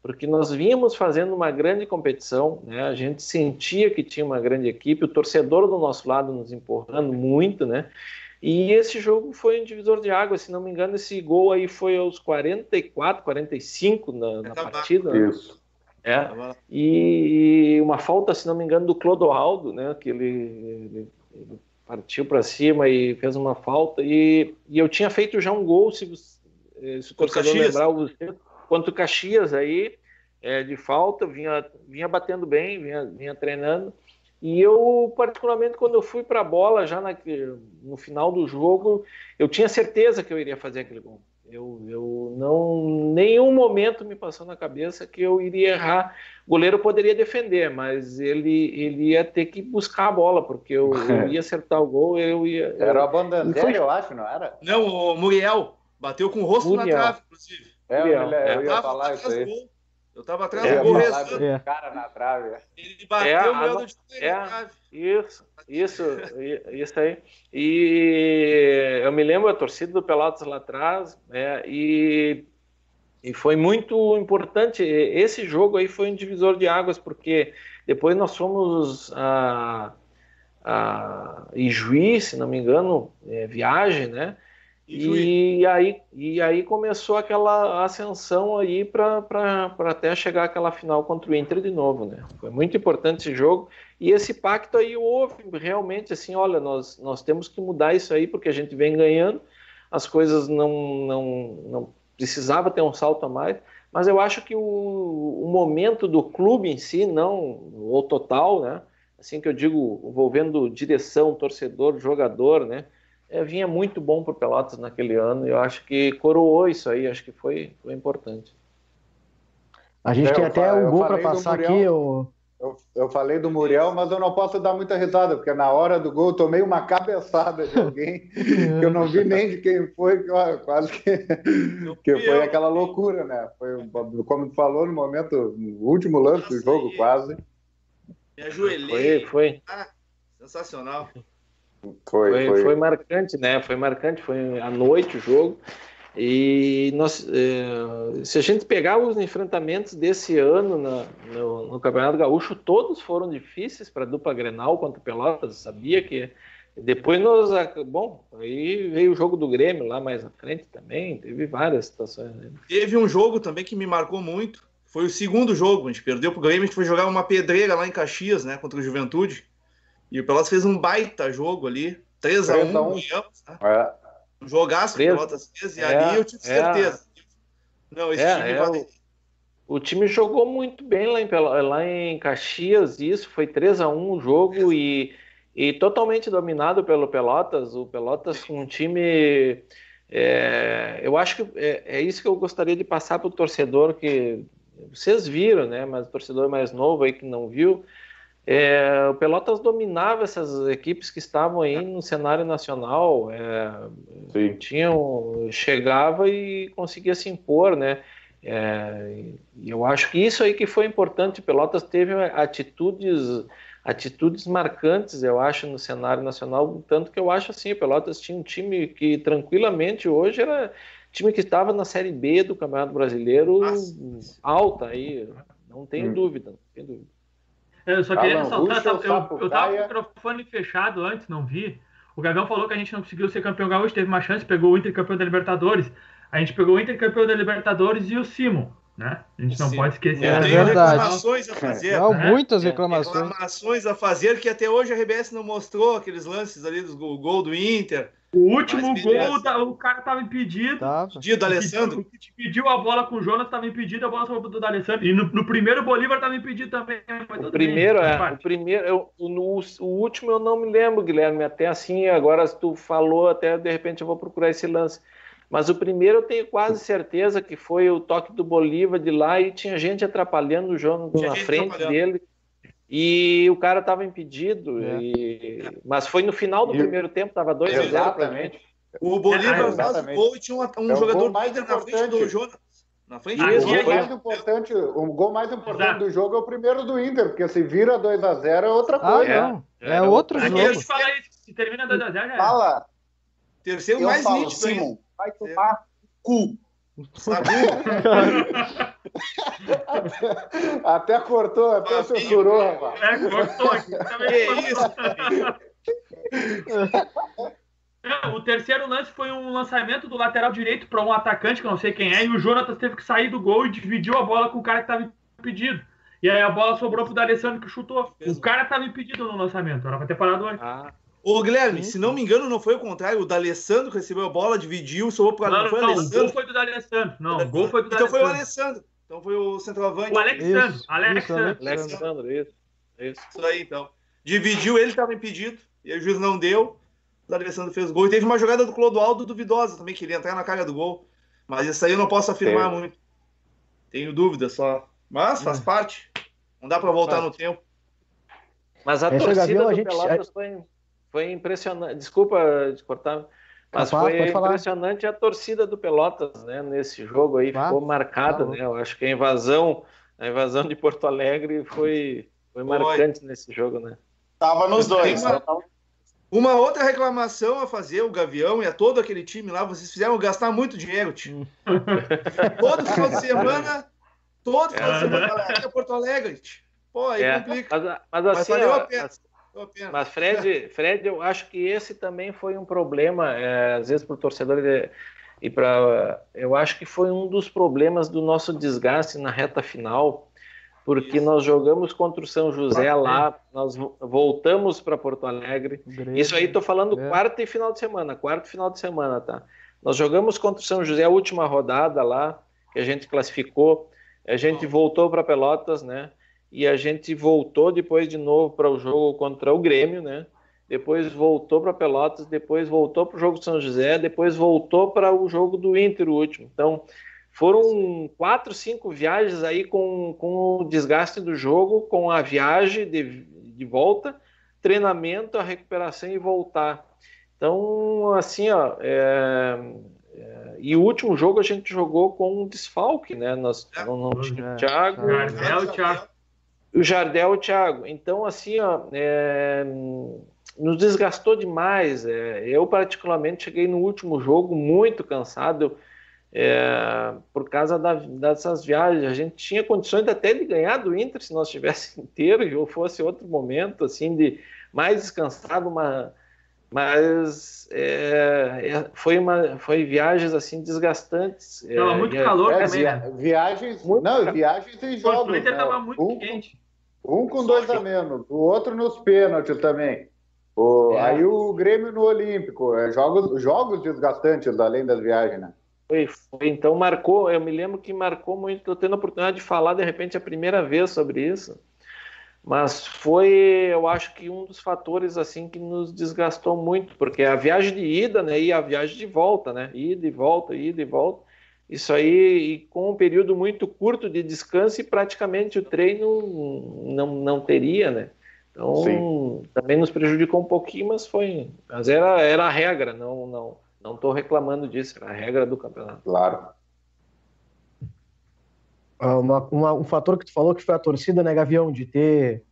porque nós vínhamos fazendo uma grande competição, né? A gente sentia que tinha uma grande equipe, o torcedor do nosso lado nos empurrando muito, né? E esse jogo foi um divisor de água, se não me engano, esse gol aí foi aos 44, 45 na, na partida. Né? Isso. É. E uma falta, se não me engano, do Clodoaldo, né? Que ele, ele, ele partiu para cima e fez uma falta. E, e eu tinha feito já um gol, se se o torcedor Caxias. lembrar, o quanto o Caxias aí, é, de falta, vinha, vinha batendo bem, vinha, vinha treinando. E eu, particularmente, quando eu fui para a bola, já na, no final do jogo, eu tinha certeza que eu iria fazer aquele gol. Eu, eu não, nenhum momento me passou na cabeça que eu iria errar. O goleiro poderia defender, mas ele, ele ia ter que buscar a bola, porque eu, eu [laughs] ia acertar o gol, eu ia. Era o Abandanzé, foi... eu acho, não era? Não, o Muriel. Bateu com o rosto União. na trave, inclusive. É, eu, eu, eu ia falar isso aí. Eu tava atrás do gol rezando. É. Cara na trave. Ele bateu é, o meu de é, na trave. Isso, isso, isso aí. E eu me lembro a torcida do Pelotas lá atrás, né, e, e foi muito importante. Esse jogo aí foi um divisor de águas, porque depois nós fomos a, a Ijuí, se não me engano, é, viagem, né? E aí, e aí começou aquela ascensão aí para até chegar aquela final contra o Inter de novo, né? Foi muito importante esse jogo. E esse pacto aí houve realmente assim, olha, nós, nós temos que mudar isso aí porque a gente vem ganhando, as coisas não, não, não precisava ter um salto a mais, mas eu acho que o, o momento do clube em si, não o total, né? Assim que eu digo, envolvendo direção, torcedor, jogador, né? É, vinha muito bom para o Pelotas naquele ano e eu acho que coroou isso aí, acho que foi, foi importante. A gente é, tem até um gol para passar aqui. O... Eu, eu, falei do Muriel, mas eu não posso dar muita risada, porque na hora do gol eu tomei uma cabeçada de alguém [laughs] que eu não vi nem de quem foi, quase que, que foi aquela loucura, né? Foi, como tu falou, no momento, no último lance do jogo, quase. Me ajoelhei. Foi, foi. Ah, sensacional. Foi, foi, foi, foi. marcante, né? Foi marcante, foi à noite o jogo. E nós, eh, se a gente pegar os enfrentamentos desse ano na, no, no, Campeonato Gaúcho, todos foram difíceis para a dupla Grenal contra o Pelotas. Sabia que depois nós, bom, aí veio o jogo do Grêmio lá mais à frente também. Teve várias situações. Né? Teve um jogo também que me marcou muito. Foi o segundo jogo. A gente perdeu para o Grêmio. A gente foi jogar uma pedreira lá em Caxias, né, contra o Juventude. E o Pelotas fez um baita jogo ali. 3x1 ganhamos. Né? É. Um jogaço que o Pelotas fez. E é, ali eu tive é. certeza. Não, esse é, time é, o, time jogou muito bem lá em, lá em Caxias. Isso foi 3x1 o jogo e, e totalmente dominado pelo Pelotas. O Pelotas com um time. É, eu acho que é, é, isso que eu gostaria de passar para o torcedor que vocês viram, né? Mas o torcedor mais novo aí que não viu, é, o Pelotas dominava essas equipes que estavam aí no cenário nacional, é, tinham, chegava e conseguia se impor, né? É, eu acho que isso aí que foi importante. O Pelotas teve atitudes, atitudes marcantes, eu acho, no cenário nacional, tanto que eu acho assim, o Pelotas tinha um time que tranquilamente hoje era time que estava na Série B do Campeonato Brasileiro Nossa. alta aí, não tenho hum. dúvida, não tenho dúvida. Eu só queria ressaltar, eu, eu, eu tava com o microfone fechado antes, não vi. O Gagão falou que a gente não conseguiu ser campeão gaúcho, teve uma chance, pegou o Inter campeão da Libertadores. A gente pegou o Inter campeão da Libertadores e o Simon, né? A gente não Sim. pode esquecer. É, verdade. reclamações a fazer. Não, né? muitas reclamações. Reclamações a fazer que até hoje a RBS não mostrou aqueles lances ali do gol do Inter. O último gol, da, o cara tava impedido. Tava. Impedido do Alessandro. Que pediu a bola com o Jonas, tava impedido, a bola sobrou do Alessandro. E no, no primeiro o Bolívar tava impedido também. O primeiro, bem, é, o primeiro, eu, no, o último eu não me lembro, Guilherme. Até assim, agora se tu falou, até de repente eu vou procurar esse lance. Mas o primeiro eu tenho quase certeza que foi o toque do Bolívar de lá e tinha gente atrapalhando o Jonas na frente dele. E o cara estava impedido, é. e... mas foi no final do e... primeiro tempo, estava 2 a 0 Exatamente. O Bolívar é, faz o gol e tinha um, um é jogador mais na frente do Jonas. Na frente do o, gol mais importante, o gol mais importante do jogo é o primeiro do Inter, porque se vira 2 a 0 é outra ah, coisa. Ah, não. É, é outro jogo. Aqui a gente fala isso, se termina 2 a 0 já é. Fala. Terceiro eu mais falo, nítido, Simon, vai tomar cu. [laughs] até, cortou, até ah, censurou, rapaz. É, cortou aqui. Que isso? É, o terceiro lance foi um lançamento do lateral direito para um atacante, que eu não sei quem é, e o Jonatas teve que sair do gol e dividiu a bola com o cara que estava impedido. E aí a bola sobrou pro D'Alessandro que chutou. O cara estava impedido no lançamento, era para ter parado antes. Ah. Ô, Guilherme, Sim. se não me engano, não foi o contrário. O D'Alessandro recebeu a bola, dividiu, sobrou para não, não, foi o Alessandro. O gol foi do D'Alessandro. Não, o gol foi do Então foi o Alessandro. Então foi o centroavante. O Alexandre. Isso, Alexandre. Alexandre, isso. Isso. isso aí, então. Dividiu, ele estava impedido, e o juiz não deu. O Alessandro fez gol. E teve uma jogada do Clodoaldo duvidosa também, que ele ia entrar na cara do gol. Mas isso aí eu não posso afirmar Sim. muito. Tenho dúvida só. Mas faz hum. parte. Não dá para voltar no tempo. Mas a Essa torcida do a gente... Pelotas foi foi impressionante. Desculpa de cortar, mas foi impressionante a torcida do Pelotas, né? Nesse jogo aí ficou marcada, né? Eu acho que a invasão, a invasão de Porto Alegre foi, foi marcante nesse jogo, né? Tava nos dois. Uma, uma, outra reclamação a fazer, o Gavião e a todo aquele time lá, vocês fizeram gastar muito dinheiro, tio. Hum. [laughs] todo final de semana, todo final de semana, galera, Porto Alegre. Tio. Pô, aí é, complica. Mas, mas assim, mas valeu a pena. Mas Fred, Fred, eu acho que esse também foi um problema, é, às vezes para o torcedor e para, eu acho que foi um dos problemas do nosso desgaste na reta final, porque Isso. nós jogamos contra o São José lá, nós voltamos para Porto Alegre. Grande. Isso aí estou falando é. quarta e final de semana, quarto final de semana, tá? Nós jogamos contra o São José a última rodada lá, que a gente classificou. A gente voltou para Pelotas, né? E a gente voltou depois de novo para o jogo contra o Grêmio, né? Depois voltou para Pelotas, depois voltou para o jogo do São José, depois voltou para o jogo do Inter, o último. Então, foram quatro, cinco viagens aí com, com o desgaste do jogo, com a viagem de, de volta, treinamento, a recuperação e voltar. Então, assim, ó, é, é, e o último jogo a gente jogou com um desfalque, né? Nós é. não, não tinha o Thiago. Jardel, o Thiago. O Jardel, o Thiago. Então, assim, ó, é, nos desgastou demais. É, eu, particularmente, cheguei no último jogo muito cansado é, por causa da, dessas viagens. A gente tinha condições até de ganhar do Inter se nós estivéssemos [laughs] inteiro ou fosse outro momento assim de mais descansado, uma, mas é, é, foi uma foi viagens assim desgastantes. Tava é, muito calor é, também. Né? Viagens, muito não, viagens em jogos. O Inter né? tava muito um, quente. Um com dois a menos, o outro nos pênaltis também. O, é. Aí o Grêmio no Olímpico, é, jogos, jogos desgastantes além das viagens, né? Foi, foi, então marcou, eu me lembro que marcou muito, estou tendo a oportunidade de falar de repente a primeira vez sobre isso, mas foi, eu acho que um dos fatores assim que nos desgastou muito, porque a viagem de ida, né, e a viagem de volta, né, ida e volta, ida e volta, isso aí, e com um período muito curto de descanso e praticamente o treino não, não teria, né, então Sim. também nos prejudicou um pouquinho, mas foi, mas era, era a regra, não, não não estou reclamando disso, é a regra do campeonato. Claro. Ah, uma, uma, um fator que tu falou que foi a torcida, né, Gavião, de ter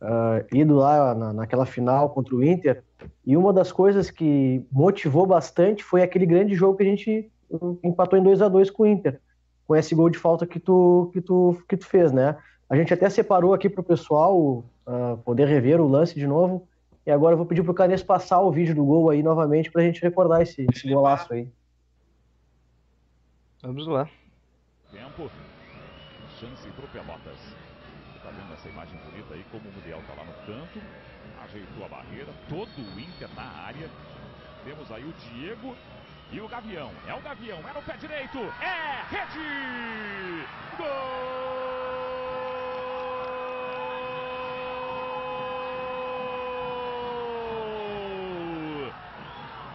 uh, ido lá na, naquela final contra o Inter. E uma das coisas que motivou bastante foi aquele grande jogo que a gente empatou em 2 a 2 com o Inter, com esse gol de falta que tu, que tu, que tu fez, né? A gente até separou aqui para o pessoal uh, poder rever o lance de novo. E agora eu vou pedir pro Canes passar o vídeo do gol aí novamente pra gente recordar esse, esse golaço aí. Vamos lá. Tempo. Chance pro Pelotas. Você tá vendo essa imagem bonita aí, como o Muriel tá lá no canto. Ajeitou a barreira. Todo o Inter na área. Temos aí o Diego e o Gavião. É o Gavião, é no pé direito. É rede! Gol!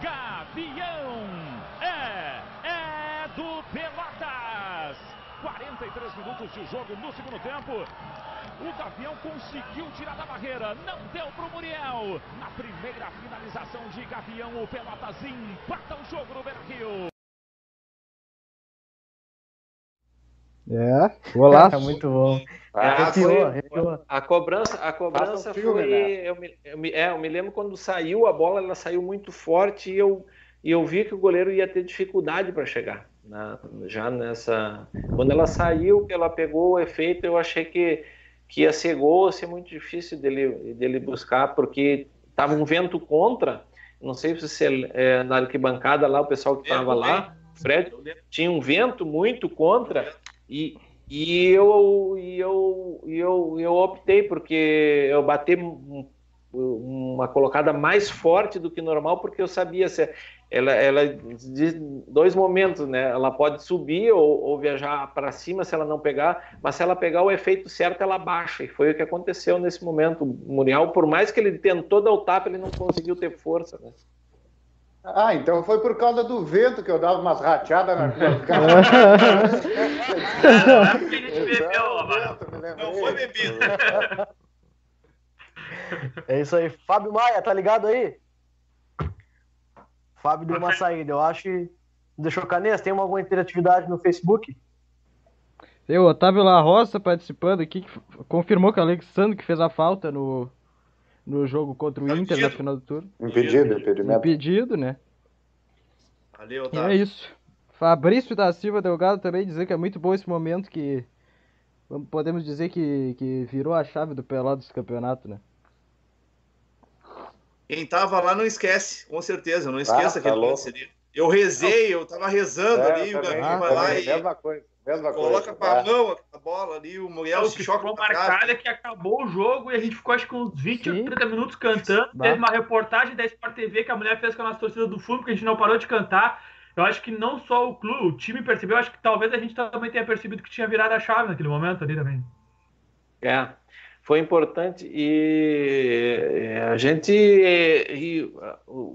Gavião 43 minutos de jogo no segundo tempo. O Gavião conseguiu tirar da barreira, não deu para o Muriel. Na primeira finalização de Gavião, o Pelotas empata o jogo no Beira-Rio. É, golaço. [laughs] muito bom. Ah, foi, a cobrança, a cobrança filme, foi. Né? Eu, me, eu, me, é, eu me lembro quando saiu a bola, ela saiu muito forte e eu, e eu vi que o goleiro ia ter dificuldade para chegar. Na, já nessa. Quando ela saiu, que ela pegou o efeito, eu achei que, que ia ser gol, ia ser muito difícil dele, dele buscar, porque estava um vento contra. Não sei se você, é, na arquibancada lá, o pessoal que estava lá, Fred, tinha um vento muito contra. E, e eu, e eu, e eu, eu optei porque eu bati uma colocada mais forte do que normal, porque eu sabia se ela, ela de dois momentos, né? Ela pode subir ou, ou viajar para cima se ela não pegar, mas se ela pegar o efeito certo, ela baixa. E foi o que aconteceu nesse momento. O Muriel, por mais que ele tentou dar o tapa, ele não conseguiu ter força, né? Ah, então foi por causa do vento que eu dava umas rateadas na [laughs] Não foi bebido. [laughs] É isso aí. Fábio Maia, tá ligado aí? Fábio deu uma saída. Eu acho que. Deixou Canês, tem alguma interatividade no Facebook? Tem o Otávio La Roça participando aqui, que confirmou que o Alexandre que fez a falta no, no jogo contra o tá Inter na final do turno. Impedido, impedimento. Impedido, né? Valeu, E é isso. Fabrício da Silva Delgado também dizer que é muito bom esse momento que podemos dizer que, que virou a chave do Pelotas do campeonato, né? Quem tava lá não esquece, com certeza. Não esqueço Ah, tá aquele lance ali. Eu rezei, eu tava rezando É, ali, o Gavinho vai lá e mesma coisa, mesma coloca com a É. mão a bola ali, o Muriel o se choca ficou marcado é que acabou o jogo e a gente ficou acho que uns 20 ou Sim. 30 minutos cantando. Bah. Teve uma reportagem da Sport TV que a mulher fez com a nossa torcida do fundo, que a gente não parou de cantar. Eu acho que não só o clube, o time percebeu, acho que talvez a gente também tenha percebido que tinha virado a chave naquele momento ali também. É, foi importante e é, a gente e,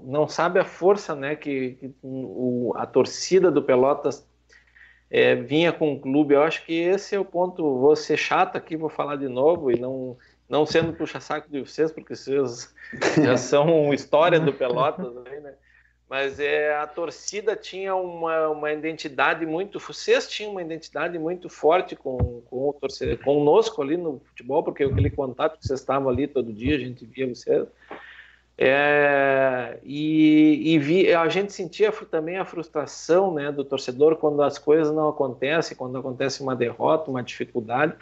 não sabe a força, né, que, que o, a torcida do Pelotas é, vinha com o clube. Eu acho que esse é o ponto. Vou ser chato aqui, vou falar de novo e não não sendo puxa-saco de vocês, porque vocês já [laughs] são história do Pelotas, aí, né? Mas é, a torcida tinha uma, uma identidade muito. Vocês tinham uma identidade muito forte com, com o torcedor, conosco ali no futebol, porque aquele contato que vocês estavam ali todo dia, a gente via vocês. É, e, e vi, a gente sentia também a frustração né, do torcedor quando as coisas não acontecem, quando acontece uma derrota, uma dificuldade.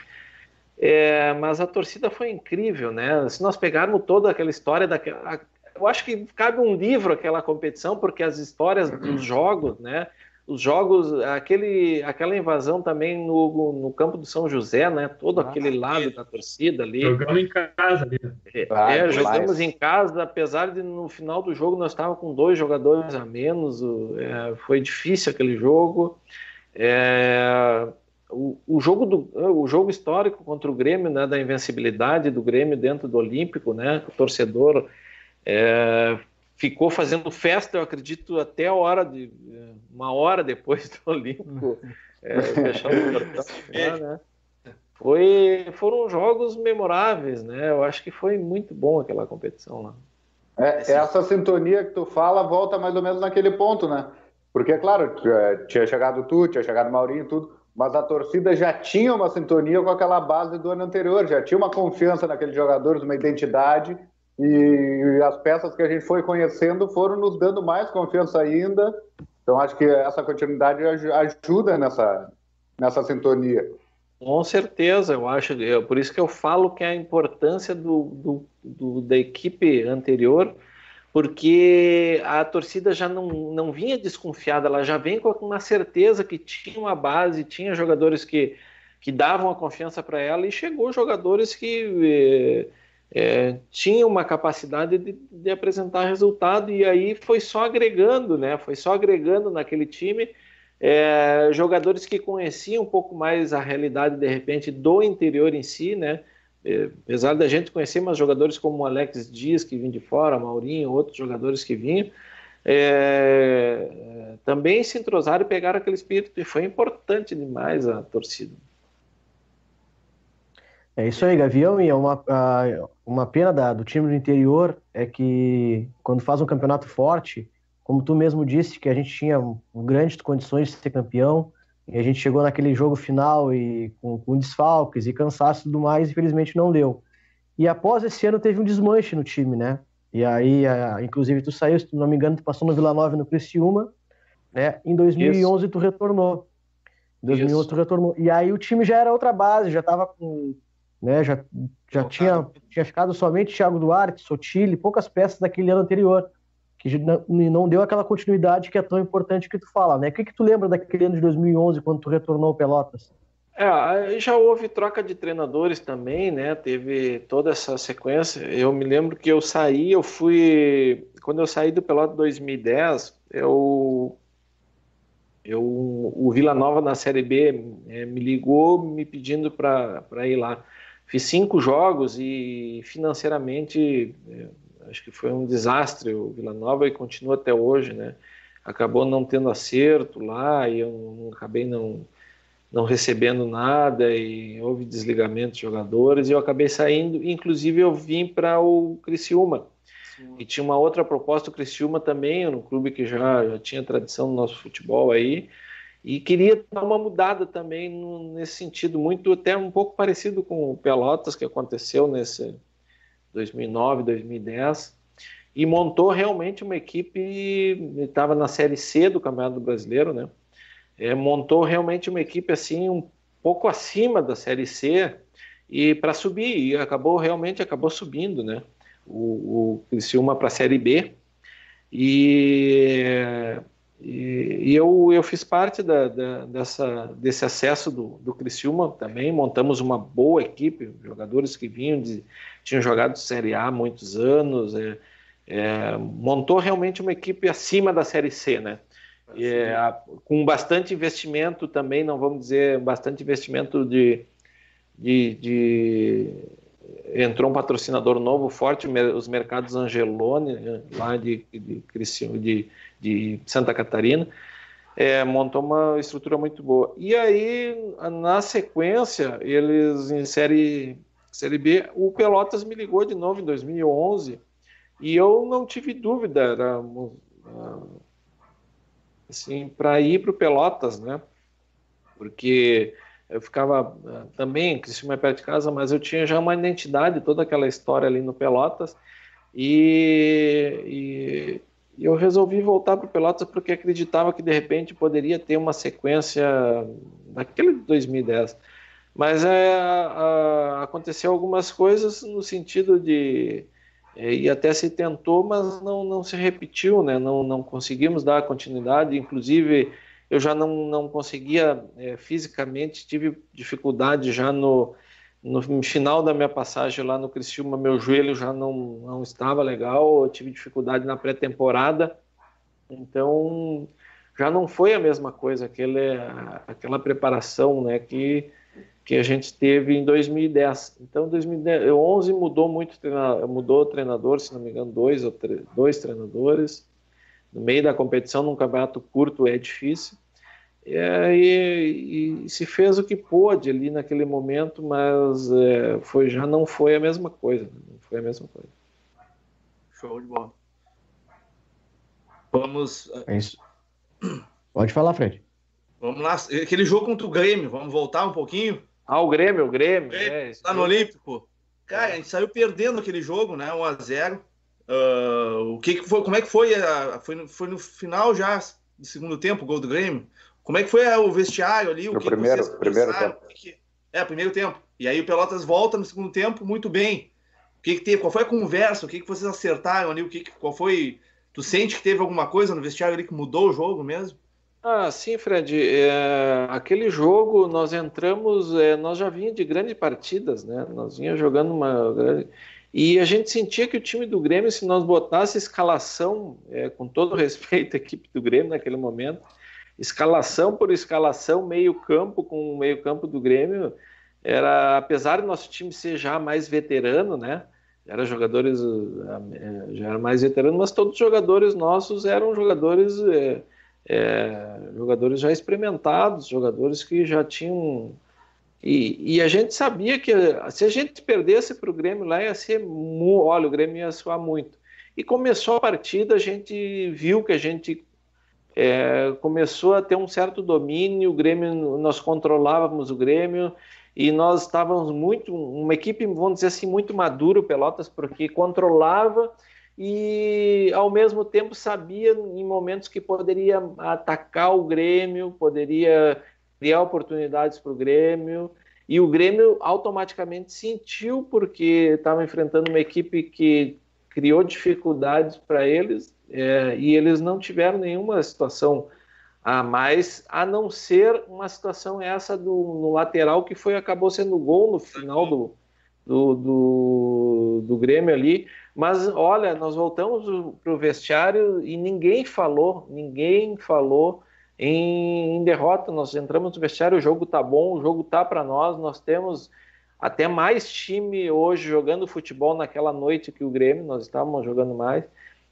É, mas a torcida foi incrível, né? Se nós pegarmos toda aquela história daquela, eu acho que cabe um livro aquela competição, porque as histórias dos jogos, né? Os jogos, aquele, aquela invasão também no, no campo do São José, né? Todo Ah, aquele lado da torcida ali. Jogamos em casa ali. É, Ah, é, jogamos em casa, apesar de no final do jogo nós estávamos com dois jogadores a menos, o- é, foi difícil aquele jogo. É, o, o jogo do, o jogo histórico contra o Grêmio, né, da invencibilidade do Grêmio dentro do Olímpico, né, o torcedor é, ficou fazendo festa, eu acredito, até a hora de é, uma hora depois do Olímpico é, fechar o portão, lá, né? Foi, foram jogos memoráveis, né? Eu acho que foi muito bom aquela competição lá. É, essa sintonia que tu fala volta mais ou menos naquele ponto, né? Porque, claro, eh, tinha chegado tu, tinha chegado Maurinho e tudo, mas a torcida já tinha uma sintonia com aquela base do ano anterior, já tinha uma confiança naqueles jogadores, uma identidade, e as peças que a gente foi conhecendo foram nos dando mais confiança ainda. Então, acho que essa continuidade aj- ajuda nessa, nessa sintonia. Com certeza, eu acho. Eu, por isso que eu falo que a importância do, do, do- da equipe anterior, porque a torcida já não, não vinha desconfiada, ela já vem com uma certeza que tinha uma base, tinha jogadores que, que davam a confiança para ela e chegou jogadores que eh, eh, tinham uma capacidade de, de apresentar resultado e aí foi só agregando, né? Foi só agregando naquele time. É, jogadores que conheciam um pouco mais a realidade de repente do interior em si, né? É, apesar da gente conhecer, mas jogadores como o Alex Dias que vinha de fora, Maurinho, outros jogadores que vinham, é, é, também se entrosaram e pegaram aquele espírito e foi importante demais a torcida. É isso aí, Gavião, e é uma, uma pena da- do time do interior é que quando faz um campeonato forte, como tu mesmo disse, que a gente tinha grandes condições de ser campeão, e a gente chegou naquele jogo final e com, com desfalques e cansaço e tudo mais, infelizmente não deu. E após esse ano teve um desmanche no time, né? E aí, a- inclusive, tu saiu, se não me engano, tu passou no Vila Nova e no Criciúma, né? Em 2011 tu retornou. Em 2011 Isso. tu retornou. E aí o time já era outra base, já tava com né? Já, já tinha, tinha ficado somente Thiago Duarte, Sotile, poucas peças daquele ano anterior, que não, não deu aquela continuidade que é tão importante que tu fala, né? O que, que tu lembra daquele ano de 2011, quando tu retornou ao Pelotas? É, já houve troca de treinadores também, né? Teve toda essa sequência. Eu me lembro que eu saí, eu fui. Quando eu saí do Pelota 2010, eu. eu o Vila Nova na Série B eh, me ligou me pedindo para ir lá. Fiz cinco jogos e financeiramente eh, acho que foi um desastre o Vila Nova e continua até hoje, né? Acabou não tendo acerto lá e eu não- acabei não não recebendo nada e houve desligamento de jogadores e eu acabei saindo, inclusive eu vim para o Criciúma. E tinha uma outra proposta, o Criciúma também, um clube que já, já tinha tradição no nosso futebol aí e queria dar uma mudada também no- nesse sentido, muito até um pouco parecido com o Pelotas que aconteceu nesse 2009, 2010 e montou realmente uma equipe, estava na Série C do Campeonato Brasileiro, né? É, montou realmente uma equipe assim um pouco acima da Série C e para subir e acabou realmente acabou subindo, né? o, o Criciúma para a Série B. E, e, e, eu, eu fiz parte da, da, dessa, desse acesso do, do Criciúma também. Montamos uma boa equipe, jogadores que vinham de, tinham jogado Série A há muitos anos. É, é, montou realmente uma equipe acima da Série C, né? É, com bastante investimento também, não vamos dizer, bastante investimento de, de, de entrou um patrocinador novo forte, os mercados Angelone, né, lá de, de, de, de Santa Catarina, é, montou uma estrutura muito boa. E aí, na sequência, eles em série, série B, o Pelotas me ligou de novo em 2011 e eu não tive dúvida, era assim, para ir para o Pelotas, né? Porque eu ficava eh, também, Criciúma é perto de casa, mas eu tinha já uma identidade, toda aquela história ali no Pelotas, e, e eu resolvi voltar para o Pelotas porque acreditava que de repente poderia ter uma sequência daquele de 2010. Mas é, a, aconteceu algumas coisas no sentido de é, e até se tentou, mas não, não se repetiu, né? Não, não conseguimos dar continuidade. Inclusive eu já não, não conseguia é, fisicamente, tive dificuldade já no, no final da minha passagem lá no Criciúma, meu joelho já não, não estava legal, eu tive dificuldade na pré-temporada, então já não foi a mesma coisa, aquele, aquela preparação né, que, que a gente teve em 2010. Então, 2011 mudou muito, mudou o treinador, se não me engano, dois, dois treinadores, no meio da competição, num campeonato curto, é difícil. É, e, e, se fez o que pôde ali naquele momento, mas é, foi, já não foi a mesma coisa. Né? Não foi a mesma coisa. Show de bola. Vamos. É isso. Pode falar, Fred. Vamos lá. Aquele jogo contra o Grêmio, vamos voltar um pouquinho? Ah, o Grêmio, o Grêmio. Grêmio é, tá no Olímpico. Cara, a gente saiu perdendo aquele jogo, né? 1x0. Uh, o que, que foi, como é que foi? Foi no, foi no final já do segundo tempo, o gol do Grêmio? Como é que foi o vestiário ali? O que primeiro, que primeiro tempo. É, primeiro tempo. E aí o Pelotas volta no segundo tempo muito bem. O que, que teve? Qual foi a conversa? O que, que vocês acertaram ali? O que, que qual foi? Tu sente que teve alguma coisa no vestiário ali que mudou o jogo mesmo? Ah, sim, Fred. É, aquele jogo nós entramos, é, nós já vinha de grandes partidas, né? Nós vinha jogando uma grande e a gente sentia que o time do Grêmio, se nós botasse escalação, é, com todo [laughs] respeito à equipe do Grêmio naquele momento, escalação por escalação, meio-campo com o meio-campo do Grêmio, era, apesar do nosso time ser já mais veterano, né? Era jogadores, é, já era mais veterano, mas todos os jogadores nossos eram jogadores, é, é, jogadores já experimentados, jogadores que já tinham e, e, a gente sabia que se a gente perdesse para o Grêmio lá, ia ser. Olha, o Grêmio ia suar muito. E começou a partida, a gente viu que a gente é, começou a ter um certo domínio. O Grêmio, nós controlávamos o Grêmio e nós estávamos muito. Uma equipe, vamos dizer assim, muito madura, Pelotas, porque controlava e ao mesmo tempo sabia em momentos que poderia atacar o Grêmio, poderia criar oportunidades para o Grêmio. E o Grêmio automaticamente sentiu, porque estava enfrentando uma equipe que criou dificuldades para eles é, e eles não tiveram nenhuma situação a mais, a não ser uma situação essa do no lateral que foi acabou sendo gol no final do, do, do, do Grêmio ali. Mas olha, nós voltamos para o vestiário e ninguém falou, ninguém falou em, em, derrota. Nós entramos no vestiário, o jogo tá bom, o jogo tá para nós. Nós temos até mais time hoje jogando futebol naquela noite que o Grêmio, nós estávamos jogando mais.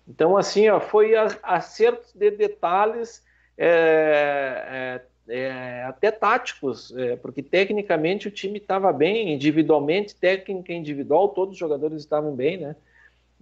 Então, assim, ó, foi acertos de detalhes é, é, é, até táticos, é, porque tecnicamente o time estava bem, individualmente, técnica individual, todos os jogadores estavam bem, né?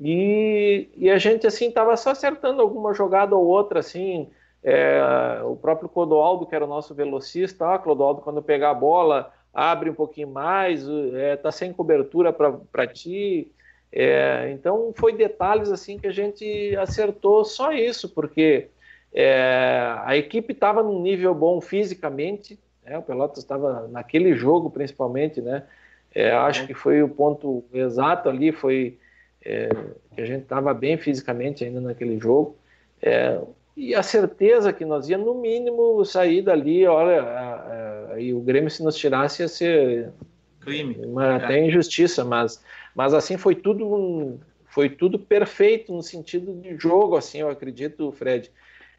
E, e a gente, assim, estava só acertando alguma jogada ou outra, assim, é, o próprio Clodoaldo, que era o nosso velocista, ah, Clodoaldo, quando pegar a bola, abre um pouquinho mais, é, tá sem cobertura para ti. É, então foi detalhes assim que a gente acertou só isso, porque é, a equipe estava num nível bom fisicamente, né, o Pelotas estava naquele jogo principalmente, né? É, acho que foi o ponto exato ali, foi é, que a gente estava bem fisicamente ainda naquele jogo. É, e a certeza que nós ia, no mínimo, sair dali, olha, e o Grêmio, se nos tirasse, ia ser crime. Uma, é. até injustiça, mas, mas assim foi tudo foi tudo perfeito no sentido de jogo, assim, eu acredito, Fred,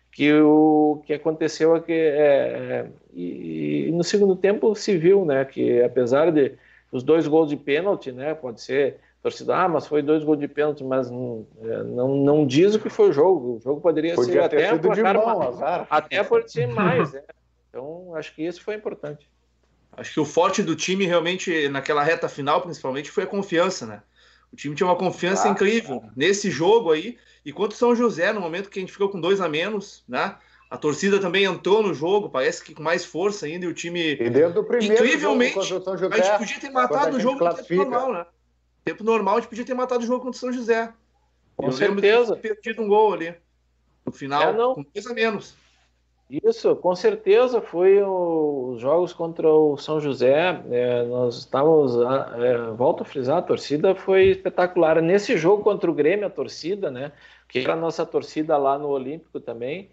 que o que aconteceu é que é, é, e, e, no segundo tempo se viu, né, que apesar de os dois gols de pênalti, né, pode ser torcida, ah, mas foi dois gols de pênalti, mas não, é, não, não diz o que foi o jogo. O jogo poderia ser até sido de mão, azar. até pode ser mais, né? Então acho que isso foi importante. Acho que o forte do time realmente naquela reta final, principalmente, foi a confiança, né? O time tinha uma confiança ah, incrível cara. nesse jogo aí. E quanto o São José, no momento que a gente ficou com dois a menos, né? A torcida também entrou no jogo, parece que com mais força ainda, e o time. E desde o primeiro incrivelmente, jogo São José, a gente podia ter matado o jogo no tempo normal, né? tempo normal, a gente podia ter matado o jogo contra o São José. Com eu certeza. perdido um gol ali. No final, é, com dois a menos. Isso, com certeza foi os jogos contra o São José. É, nós estávamos, é, volto a frisar, a torcida foi espetacular. Nesse jogo contra o Grêmio, a torcida, né? Que era a nossa torcida lá no Olímpico também.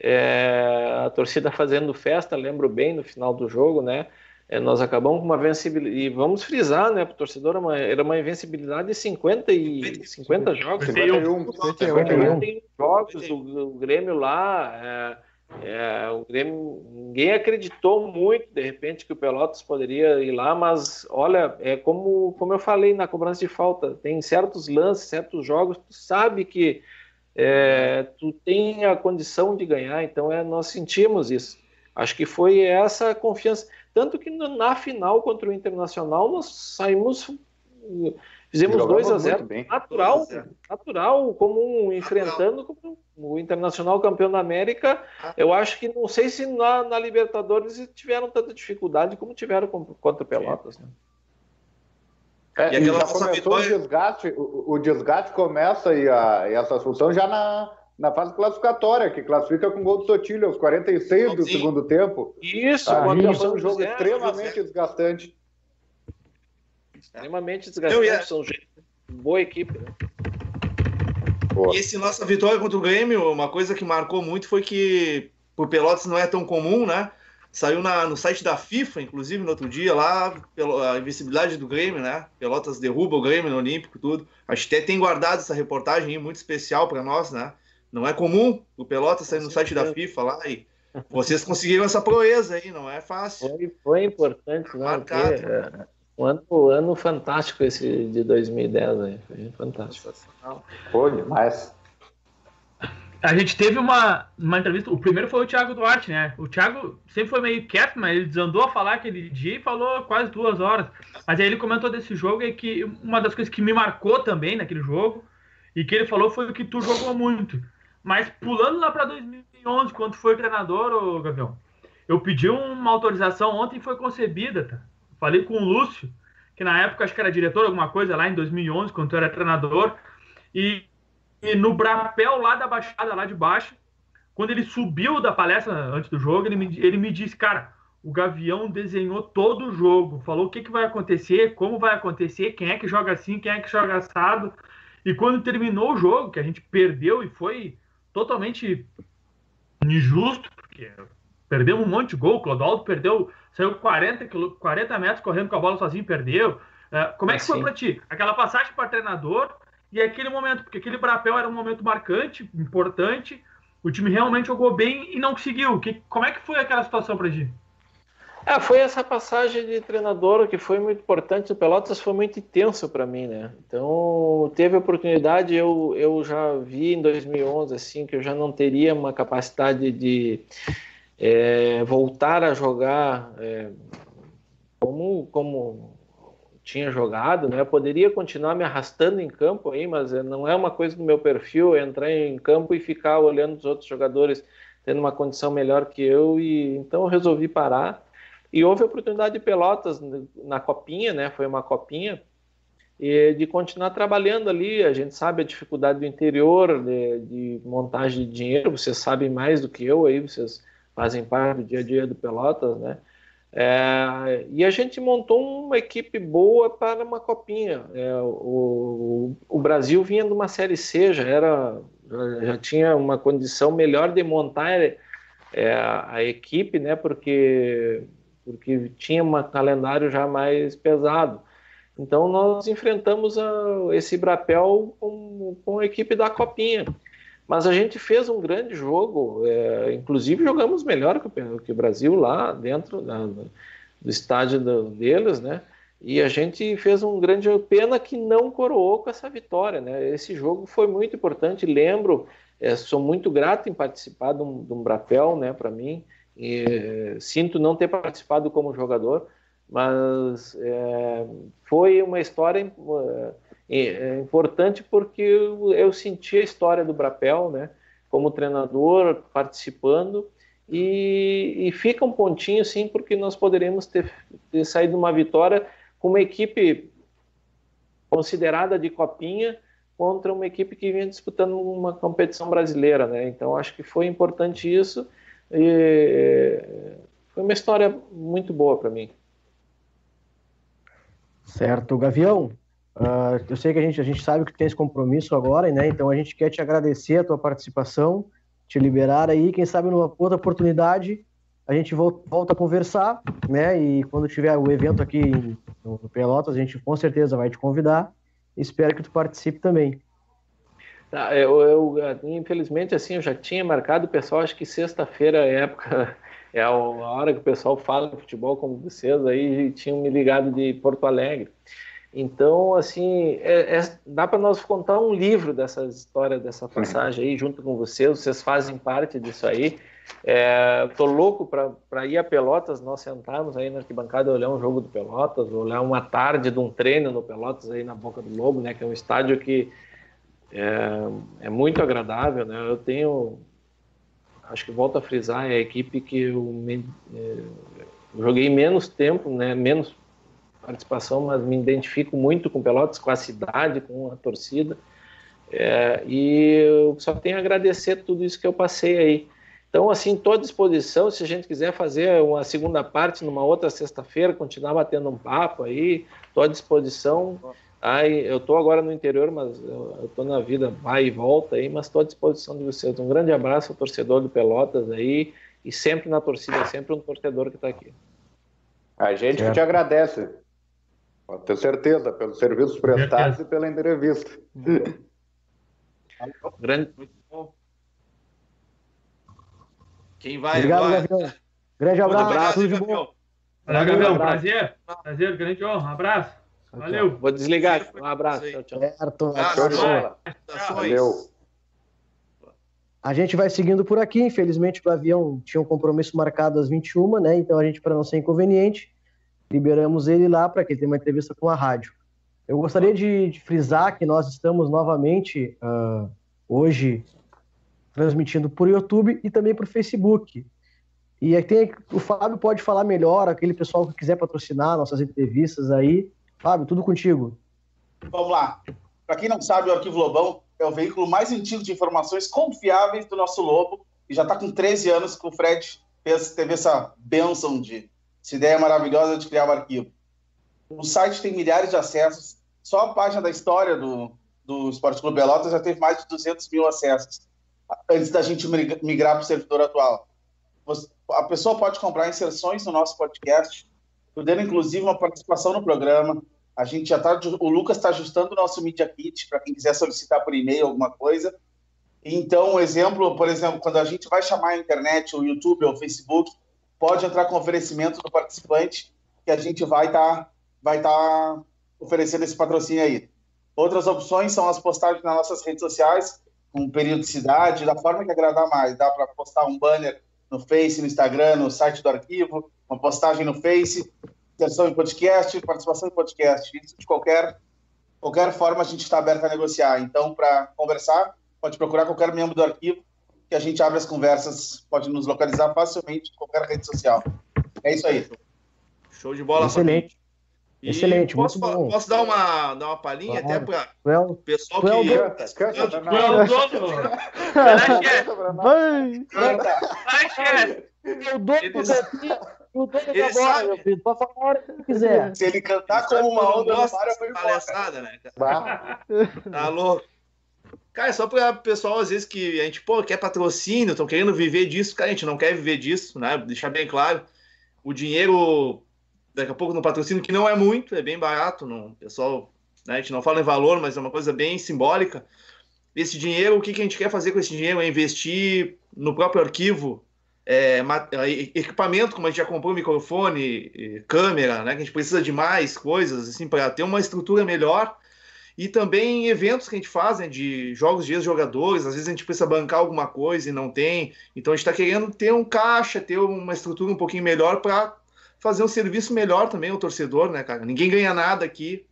É, a torcida fazendo festa, lembro bem no final do jogo, né? É, nós acabamos com uma vencibilidade, e vamos frisar, né, para o torcedor, era uma, era uma invencibilidade de 50, e, 50 jogos, 51, 51, 51 jogos do, do Grêmio lá, é, o Grêmio, ninguém acreditou muito, de repente, que o Pelotas poderia ir lá, mas, olha, é como, como eu falei na cobrança de falta, tem certos lances, certos jogos, tu sabe que é, tu tem a condição de ganhar, então é, nós sentimos isso. Acho que foi essa confiança. Tanto que na final contra o Internacional nós saímos. Fizemos 2 a 0 natural, natural, como um, enfrentando como o Internacional campeão da América. Eu acho que não sei se na, na Libertadores tiveram tanta dificuldade como tiveram contra o Pelotas. Né? É, e, já começou o desgaste, o, o, desgaste começa e, a, e essa função já na, na fase classificatória, que classifica com gol do Sotilho aos 46 do segundo tempo. Isso, ah, isso é um jogo é, extremamente desgastante. Extremamente desgastante, ia... são boa equipe, né? E esse nossa vitória contra o Grêmio, uma coisa que marcou muito foi que por Pelotas não é tão comum, né? Saiu na, no site da FIFA, inclusive, no outro dia, lá, a invencibilidade do Grêmio, né? Pelotas derruba o Grêmio no Olímpico, tudo. A gente até tem guardado essa reportagem aí, muito especial para nós, né? Não é comum o Pelota sair no site da FIFA lá e vocês conseguiram essa proeza aí, não é fácil. Foi, foi importante, não, Marcado. Porque, é, um ano, um ano fantástico esse de 2010 aí, foi fantástico. Foi demais. A gente teve uma, uma entrevista, o primeiro foi o Thiago Duarte, né? O Thiago sempre foi meio quieto, mas ele desandou a falar aquele dia e falou quase duas horas. Mas aí ele comentou desse jogo e que uma das coisas que me marcou também naquele jogo e que ele falou foi que tu jogou muito. Mas pulando lá para 2011, quando foi treinador, ô Gavião, eu pedi uma autorização ontem e foi concebida, tá? Falei com o Lúcio, que na época acho que era diretor, alguma coisa lá em 2011, quando eu era treinador, e, e no brapel lá da Baixada, lá de baixo, quando ele subiu da palestra antes do jogo, ele me, ele me disse, cara, o Gavião desenhou todo o jogo, falou o que, que vai acontecer, como vai acontecer, quem é que joga assim, quem é que joga assado. E quando terminou o jogo, que a gente perdeu e foi totalmente injusto, porque perdemos um monte de gol. O Clodoaldo perdeu, saiu 40, 40 metros correndo com a bola sozinho perdeu. Uh, como é que assim. foi para ti? Aquela passagem para treinador e aquele momento, porque aquele Brapel era um momento marcante, importante. O time realmente jogou bem e não conseguiu. Que, como é que foi aquela situação para ti? É, foi essa passagem de treinador que foi muito importante. O Pelotas foi muito intenso para mim, né? Então, teve oportunidade, eu, eu já vi em 2011, assim, que eu já não teria uma capacidade de é, voltar a jogar é, como, como tinha jogado, né? Eu poderia continuar me arrastando em campo aí, mas não é uma coisa do meu perfil entrar em campo e ficar olhando os outros jogadores tendo uma condição melhor que eu e então eu resolvi parar e houve a oportunidade de Pelotas na copinha, né? Foi uma copinha e de continuar trabalhando ali. A gente sabe a dificuldade do interior de, de, montagem de dinheiro. Vocês sabem mais do que eu aí. Vocês fazem parte do dia a dia do Pelotas, né? É, e a gente montou uma equipe boa para uma copinha. É, o, o, Brasil vinha de uma série C, já, era, já tinha uma condição melhor de montar é, a equipe, né? Porque, porque tinha um calendário já mais pesado. Então nós enfrentamos a, esse Brapel com, com a equipe da Copinha. Mas a gente fez um grande jogo, é, inclusive jogamos melhor que o, que o Brasil lá dentro da, do estádio do, deles, né? E a gente fez um grande pena que não coroou com essa vitória, né? Esse jogo foi muito importante. Lembro, é, sou muito grato em participar de um, de um Brapel, né? Para mim, e, é, sinto não ter participado como jogador, mas é, foi uma história é, é importante porque eu, eu, senti a história do Brapel, né, como treinador, participando, e, e fica um pontinho, sim, porque nós poderíamos ter, ter saído uma vitória com uma equipe considerada de copinha contra uma equipe que vinha disputando uma competição brasileira, né? Então acho que foi importante isso e foi uma história muito boa para mim. Certo, Gavião. Uh, eu sei que a gente, a gente sabe que tem esse compromisso agora, né? Então a gente quer te agradecer a tua participação, te liberar aí. Quem sabe numa outra oportunidade a gente volta, a conversar, né? E quando tiver o evento aqui no Pelotas, a gente com certeza vai te convidar. Espero que tu participe também. Tá, eu, eu, infelizmente assim eu já tinha marcado o pessoal acho que sexta-feira é época [laughs] é a hora que o pessoal fala de futebol como vocês aí tinham me ligado de Porto Alegre. Então, assim, é, é, dá para nós contar um livro dessa história, dessa passagem aí, junto com vocês, vocês fazem parte disso aí. É, tô louco para ir a Pelotas, nós sentarmos aí na arquibancada, olhar um jogo do Pelotas, olhar uma tarde de um treino no Pelotas aí na Boca do Lobo, né, que é um estádio que é, é muito agradável, né, eu tenho acho que volto a frisar, é a equipe que eu, me, é, eu joguei menos tempo, né, menos participação, mas me identifico muito com Pelotas, com a cidade, com a torcida. É, e eu só tenho a agradecer tudo isso que eu passei aí. Então, assim, estou à disposição, se a gente quiser fazer uma segunda parte numa outra sexta-feira, continuar batendo um papo aí, estou à disposição. Aí, eu estou agora no interior, mas eu estou na vida vai e volta aí, mas estou à disposição de vocês. Um grande abraço ao torcedor do Pelotas aí e sempre na torcida, sempre um torcedor que está aqui. A gente certo. que te agradece. Pode ter certeza, pelos serviços prestados e pela entrevista. [laughs] grande, muito bom. Quem vai Obrigado, agora? Gabriel. Grande abraço, tudo de bom. Valeu, Gabriel. Prazer. Prazer, grande honra. Um abraço. Valeu. Vou desligar. Um abraço. Tchau, tchau. Certo. Tchau, Valeu. A gente vai seguindo por aqui. Infelizmente, o avião tinha um compromisso marcado às 21, né? Então, a gente, para não ser inconveniente, liberamos ele lá para que ele tenha uma entrevista com a rádio. Eu gostaria de, de frisar que nós estamos novamente uh, hoje transmitindo por YouTube e também por Facebook. E aí tem, o Fábio pode falar melhor, aquele pessoal que quiser patrocinar nossas entrevistas aí. Fábio, tudo contigo. Vamos lá. Para quem não sabe, o Arquivo Lobão é o veículo mais antigo de informações confiáveis do nosso Lobo e já está com 13 anos que o Fred fez, teve essa benção de essa ideia maravilhosa de criar um arquivo. O site tem milhares de acessos. Só a página da história do, do Esporte Clube Pelotas já teve mais de 200 mil acessos antes da gente migrar para o servidor atual. A pessoa pode comprar inserções no nosso podcast, podendo inclusive uma participação no programa. A gente já está, o Lucas está ajustando o nosso Media Kit para quem quiser solicitar por e-mail alguma coisa. Então, exemplo, por exemplo, quando a gente vai chamar a internet, o YouTube ou o Facebook, pode entrar com oferecimento do participante que a gente vai estar tá, vai tá oferecendo esse patrocínio aí. Outras opções são as postagens nas nossas redes sociais, com periodicidade, da forma que agradar mais. Dá para postar um banner no Face, no Instagram, no site do arquivo, uma postagem no Face, inserção em podcast, participação em podcast. Isso de qualquer, qualquer forma a gente está aberto a negociar. Então, para conversar, pode procurar qualquer membro do arquivo que a gente abre as conversas, pode nos localizar facilmente em qualquer rede social. É isso aí. Show de bola, Excelente. E Excelente, posso, muito bom. Posso dar uma, dar uma palhinha claro. até para o pessoal que... Canta, canta, canta, é o dono. [laughs] Vai, chefe. Vai, chefe. É o dono do O Ele agora, sabe. meu filho. Pode falar a hora que quiser. Se ele cantar como uma que eu não onda gosto mar, eu vou embora. palhaçada, né, Tá louco. Cara, só para pessoal, às vezes, que a gente, pô, quer patrocínio, estão querendo viver disso. Cara, a gente não quer viver disso, né? Deixar bem claro. O dinheiro, daqui a pouco, no patrocínio, que não é muito, é bem barato. Não, pessoal, né, a gente não fala em valor, mas é uma coisa bem simbólica. Esse dinheiro, o que, que a gente quer fazer com esse dinheiro? É investir no próprio arquivo, é, é, equipamento, como a gente já comprou, microfone, câmera, né? Que a gente precisa de mais coisas, assim, para ter uma estrutura melhor. E também eventos que a gente faz, né, de jogos de ex-jogadores, às vezes a gente precisa bancar alguma coisa e não tem. Então a gente está querendo ter um caixa, ter uma estrutura um pouquinho melhor para fazer um serviço melhor também ao torcedor, né, cara? Ninguém ganha nada aqui.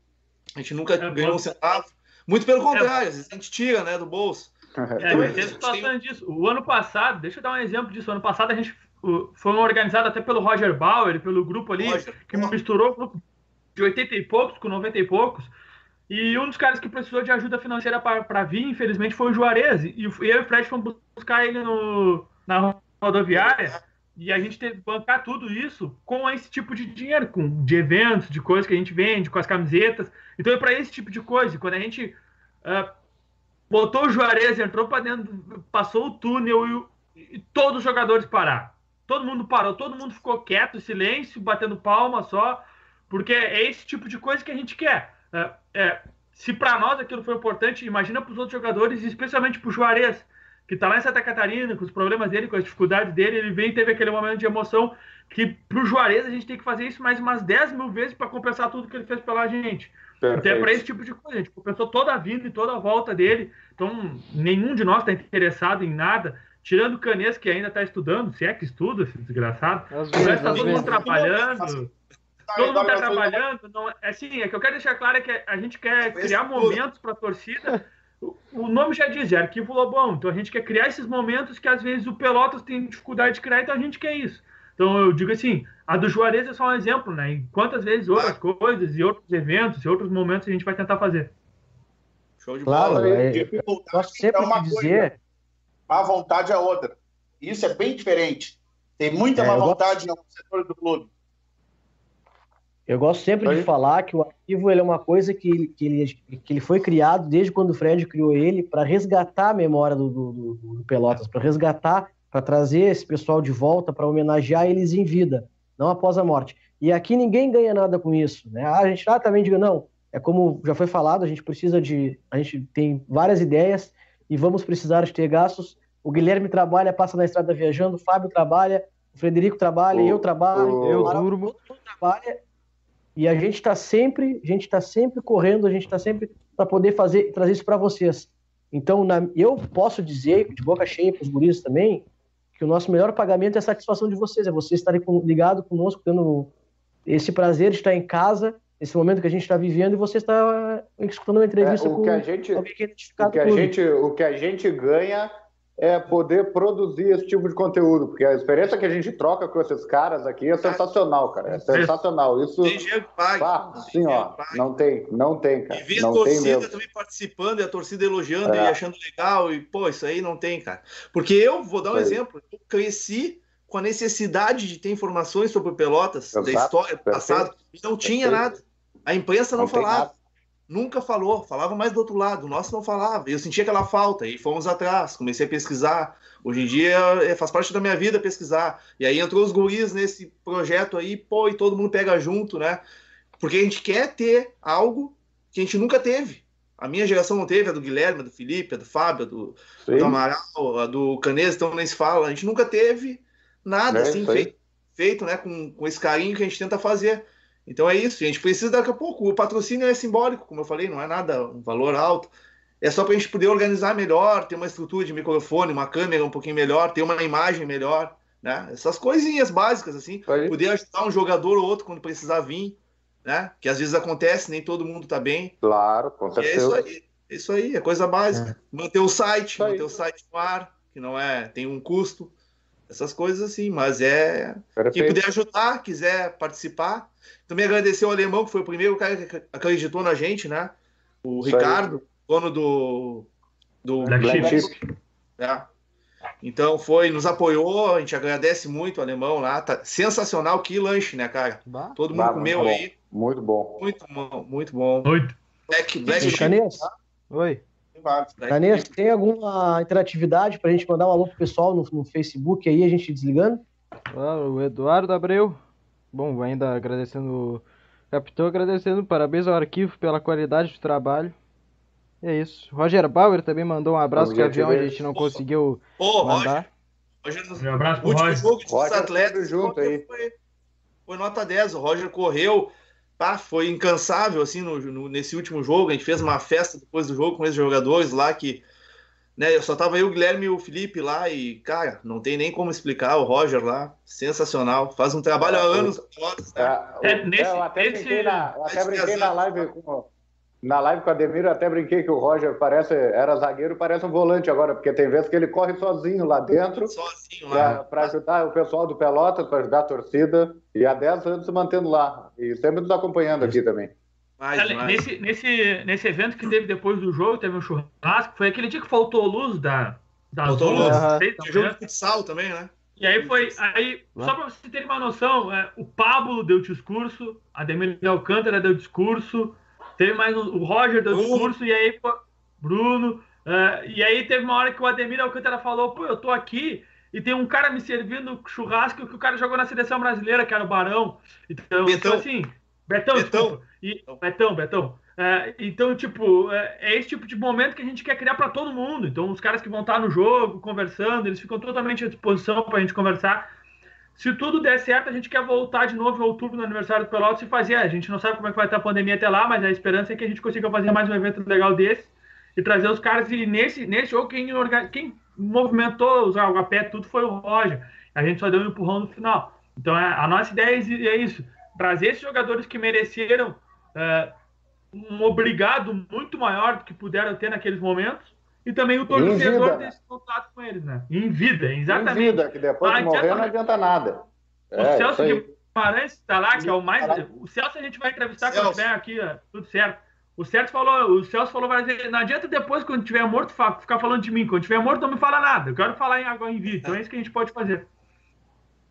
A gente nunca É, ganhou um centavo. Muito pelo contrário, às vezes a gente tira, né, do bolso. É, Então, tem a gente situações disso. O ano passado, deixa eu dar um exemplo disso. O ano passado a gente foi organizado até pelo Roger Bauer, pelo grupo ali, Roger, que misturou o grupo de 80 e poucos com 90 e poucos. E um dos caras que precisou de ajuda financeira para vir, infelizmente, foi o Juarez. E eu e o Fred fomos buscar ele no, na rodoviária. E a gente teve que bancar tudo isso com esse tipo de dinheiro, com de eventos, de coisas que a gente vende, com as camisetas. Então é para esse tipo de coisa. Quando a gente ah, botou o Juarez, entrou para dentro, passou o túnel e, e todos os jogadores pararam. Todo mundo parou, todo mundo ficou quieto, silêncio, batendo palma só, porque é esse tipo de coisa que a gente quer. É, é, se para nós aquilo foi importante, imagina para os outros jogadores, especialmente para o Juarez, que está lá em Santa Catarina, com os problemas dele, com as dificuldades dele, ele vem e teve aquele momento de emoção que para o Juarez a gente tem que fazer isso mais umas 10 mil vezes para compensar tudo que ele fez pela gente. Então é para esse tipo de coisa. A gente compensou toda a vida e toda a volta dele. Então, nenhum de nós está interessado em nada, tirando o Canês, que ainda está estudando, se é que estuda, esse desgraçado. Às O resto tá todo mundo trabalhando. Tá, Todo mundo está trabalhando. Não, é assim, é que eu quero deixar claro que a gente quer Esse criar tudo. momentos para a torcida. O- nome já diz, é arquivo Lobão. Então a gente quer criar esses momentos que às vezes o Pelotas tem dificuldade de criar, então a gente quer isso. Então eu digo assim, a do Juarez é só um exemplo, né? E quantas vezes outras coisas e outros eventos e outros momentos a gente vai tentar fazer. Show de Claro, bola. é, sempre é uma de coisa, dizer. má vontade é outra. Isso é bem diferente. Tem muita É, má eu gosto- vontade no setor do clube. Eu gosto sempre de Oi? falar que o arquivo ele é uma coisa que, ele- que, ele, que ele foi criado desde quando o Fred criou ele para resgatar a memória do, do, do- Pelotas, para resgatar, para trazer esse pessoal de volta, para homenagear eles em vida, não após a morte. E aqui ninguém ganha nada com isso, né? Ah, A gente lá também diga não. É como já foi falado, a gente precisa de, a gente tem várias ideias e vamos precisar de ter gastos. O Guilherme trabalha, passa na estrada viajando, o Fábio trabalha, o Frederico trabalha, O- eu trabalho, o- Eu durmo. todo mundo trabalha e a gente está sempre, a gente está sempre correndo, a gente está sempre para poder fazer, trazer isso para vocês. Então, na- eu posso dizer de boca cheia para os guris também que o nosso melhor pagamento é a satisfação de vocês, é vocês estarem com, ligado conosco, tendo esse prazer de estar em casa, nesse momento que a gente está vivendo e você está escutando uma entrevista É, o com que a gente, alguém que é o identificado que a o gente, o que a gente ganha é poder produzir esse tipo de conteúdo, porque a experiência que a gente troca com esses caras aqui é sensacional, cara. É sensacional. Isso, Tem dinheiro assim, dinheiro ó, pague. não tem, não tem, cara. E ver a Não torcida também participando, e a torcida elogiando É. e achando legal, e pô, isso aí não tem, cara. Porque eu vou dar um aí. exemplo, eu cresci com a necessidade de ter informações sobre Pelotas, da Exato, história do passado, e não tinha Perfeito. nada. A imprensa não, Não falava. Nunca falou, falava mais do outro lado, o nosso não falava. Eu sentia aquela falta, e fomos atrás, comecei a pesquisar. Hoje em dia é, faz parte da minha vida pesquisar. E aí entrou os guris nesse projeto aí, pô, e todo mundo pega junto, né? Porque a gente quer ter algo que a gente nunca teve. A minha geração não teve, a do Guilherme, a do Felipe, a do Fábio, a do, do Amaral, a do Canês, então nem se fala. A gente nunca teve nada É assim feito, feito né, com, com esse carinho que a gente tenta fazer. Então é isso, a gente precisa daqui a pouco. O patrocínio é simbólico, como eu falei, não é nada um valor alto. É só para a gente poder organizar melhor, ter uma estrutura de microfone, uma câmera um pouquinho melhor, ter uma imagem melhor, né? Essas coisinhas básicas assim, aí. poder ajudar um jogador ou outro quando precisar vir, né? Que às vezes acontece, nem todo mundo tá bem. Claro, com E é certeza. isso aí. É isso aí, é coisa básica. Manter o site, manter o site no ar, que não é, tem um custo. Essas coisas assim, mas é. Quem Perfeito. puder ajudar, quiser participar. Também agradecer ao Alemão, que foi o primeiro cara que acreditou na gente, né? O Isso aí. Ricardo, dono do. do Black Black é. Então foi, nos apoiou, a gente agradece muito o alemão lá. Tá sensacional, que lanche, né, cara? Bah. Todo mundo Bah, comeu muito aí. Muito bom. Muito bom, muito bom. Muito. Black, Black Oi. Sheep. tem alguma interatividade pra gente mandar um alô pro pessoal no, no Facebook aí, a gente desligando? Ah, o Eduardo Abreu. Bom, ainda agradecendo o capitão, agradecendo, parabéns ao arquivo pela qualidade do trabalho. E é isso. Roger Bauer também mandou um abraço que avião a gente não conseguiu Ô, Roger, mandar. Roger nos Um abraço pro último Roger. jogo dos Roger atletas. junto Roger aí. Foi, foi nota 10. O Roger correu, pá, foi incansável assim no, no- nesse último jogo. A gente fez uma festa depois do jogo com esses jogadores lá que. Né, eu só tava eu, o Guilherme e o Felipe lá e, cara, não tem nem como explicar. O Roger lá, sensacional. Faz um trabalho há anos. né? É, É, nesse- eu até nesse- brinquei, na, eu até brinquei na live com na live com o Ademir, eu até brinquei que o Roger parece era zagueiro, parece um volante agora, porque tem vezes que ele corre sozinho lá dentro Sozinho lá. para ajudar o pessoal do Pelotas, para ajudar a torcida, e há 10 anos se mantendo lá. E sempre nos acompanhando aqui também. Mais, Ale- mais. Nesse, nesse, nesse evento que teve depois do jogo, teve um churrasco, foi aquele dia que faltou luz da, das Faltou luz. da Tinha jogo de futsal também, né? E aí foi. Aí, só pra vocês terem uma noção, é, o Pablo deu discurso, Ademir de Alcântara deu discurso, teve mais um, o Roger deu discurso, e aí pô, Bruno. é, e aí teve uma hora que o Ademir Alcântara falou, pô, eu tô aqui e tem um cara me servindo churrasco que o cara jogou na seleção brasileira, que era o Barão. Então, tipo assim, Betão, Betão. E, Betão, Betão. É, então, tipo, é, é esse tipo de momento que a gente quer criar para todo mundo. Então, os caras que vão estar no jogo, conversando, eles ficam totalmente à disposição para a gente conversar. Se tudo der certo, a gente quer voltar de novo em outubro no aniversário do Pelotas e fazer. A gente não sabe como é que vai estar a pandemia até lá, mas a esperança é que a gente consiga fazer mais um evento legal desse e trazer os caras. E nesse, nesse jogo, quem, quem movimentou os pé tudo foi o Roger. A gente só deu um empurrão no final. Então, é- a nossa ideia é isso: trazer esses jogadores que mereceram é, um obrigado muito maior do que puderam ter naqueles momentos. E também o torcedor vida, desse contato com eles, né? Em vida, Em exatamente. vida, que depois Não de morrer adianta- não adianta nada. O É, Celso isso aí. Guimarães está lá, que é o mais. O Celso a gente vai entrevistar quando Celso. tiver aqui, ó, tudo certo. O Celso falou, o Celso falou várias vezes, não adianta depois, quando tiver morto, ficar falando de mim. Quando tiver morto, não me fala nada. Eu quero falar em agora em vídeo. Então é isso que a gente pode fazer.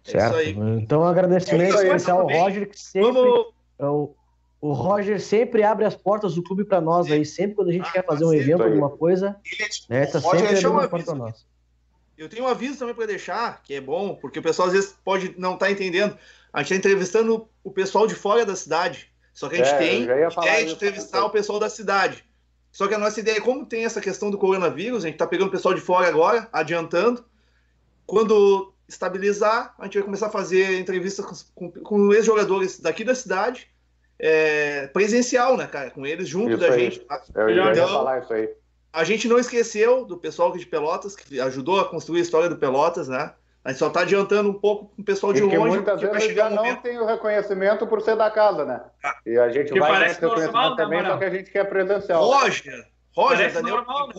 É Certo. isso aí. Então, um agradecimento É isso aí, especial ao. Roger, que sempre. Vamos. é o, o Roger sempre abre as portas do clube para nós aí. Sempre quando a gente Ah, quer fazer um evento, aí. alguma coisa, Ele é tipo, né? Tá Roger sempre abrindo uma a porta para nós. Eu tenho um aviso também para deixar, que é bom, porque o pessoal às vezes pode não estar entendendo. A gente está entrevistando o pessoal de fora da cidade. Só que a gente É, tem ideia de entrevistar o pessoal da cidade. Só que a nossa ideia, como tem essa questão do coronavírus, a gente está pegando o pessoal de fora agora, adiantando. Quando estabilizar, a gente vai começar a fazer entrevistas com, com- com ex-jogadores daqui da cidade, é, presencial, né, cara? Com eles junto Isso da aí. gente. Eu já ia Então- falar isso aí. A gente não esqueceu do pessoal aqui de Pelotas, que ajudou a construir a história do Pelotas, né? A gente só está adiantando um pouco com o pessoal de E que longe, muitas vezes já um não tem o reconhecimento por ser da casa, né? Ah. E a gente Que vai ter o reconhecimento normal, né, também, Amaral? só que a gente quer presencial. Roger, Roger, Parece Daniel normal, né?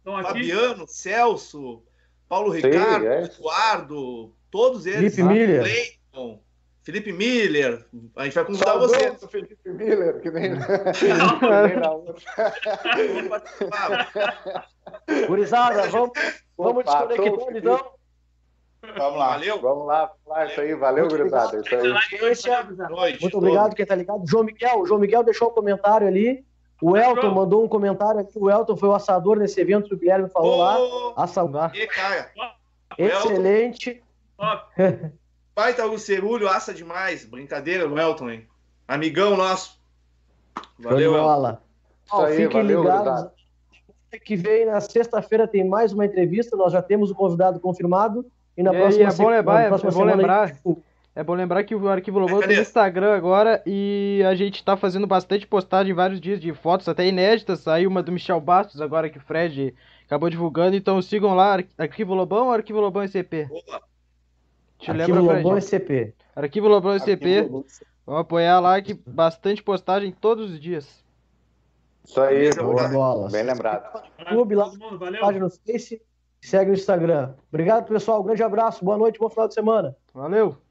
Então aqui. Fabiano, Celso, Paulo Sim, Ricardo, é. Eduardo, todos eles. Felipe Miller. Cleiton, Felipe Miller. A gente vai convidar Saudoso você. Felipe Miller, que nem, Não. que nem na outra. Vamos participar. Gurizada, vamos, vamos desconectar então. Vamos lá. Valeu. Vamos lá, falar isso aí. Valeu, Muito gurizada. Isso aí. Boa noite. Muito obrigado quem tá ligado. João Miguel, o João Miguel deixou um comentário ali. O Elton mandou um comentário aqui. O Elton foi o assador nesse evento que o Guilherme falou lá. Ô, Assa... e, cara, Excelente. Top. [laughs] baita o Cerulho, assa demais. Brincadeira, o Elton, hein? Amigão nosso. Valeu, Elton. Ó, aí, fiquem valeu, ligados. Semana Que vem na sexta-feira tem mais uma entrevista. Nós já temos o convidado confirmado. E na E aí, próxima, é bom se- na é- próxima é bom semana aí, lembrar- tipo, É bom lembrar que o Arquivo Lobão tem Cadê? Instagram agora e a gente tá fazendo bastante postagem vários dias de fotos, até inéditas. Saiu uma do Michel Bastos agora que o Fred acabou divulgando. Então sigam lá, Ar- Arquivo Lobão ou Arquivo Lobão SCP? Boa. Te Arquivo lembra, Lobão? SCP. Arquivo Lobão SCP. Vamos apoiar lá que bastante postagem todos os dias. Isso aí, Boa bola. Bem lembrado. Clube lá, Todo mundo, valeu. página no Face. Segue no Instagram. Obrigado, pessoal. Um grande abraço. Boa noite, bom final de semana. Valeu!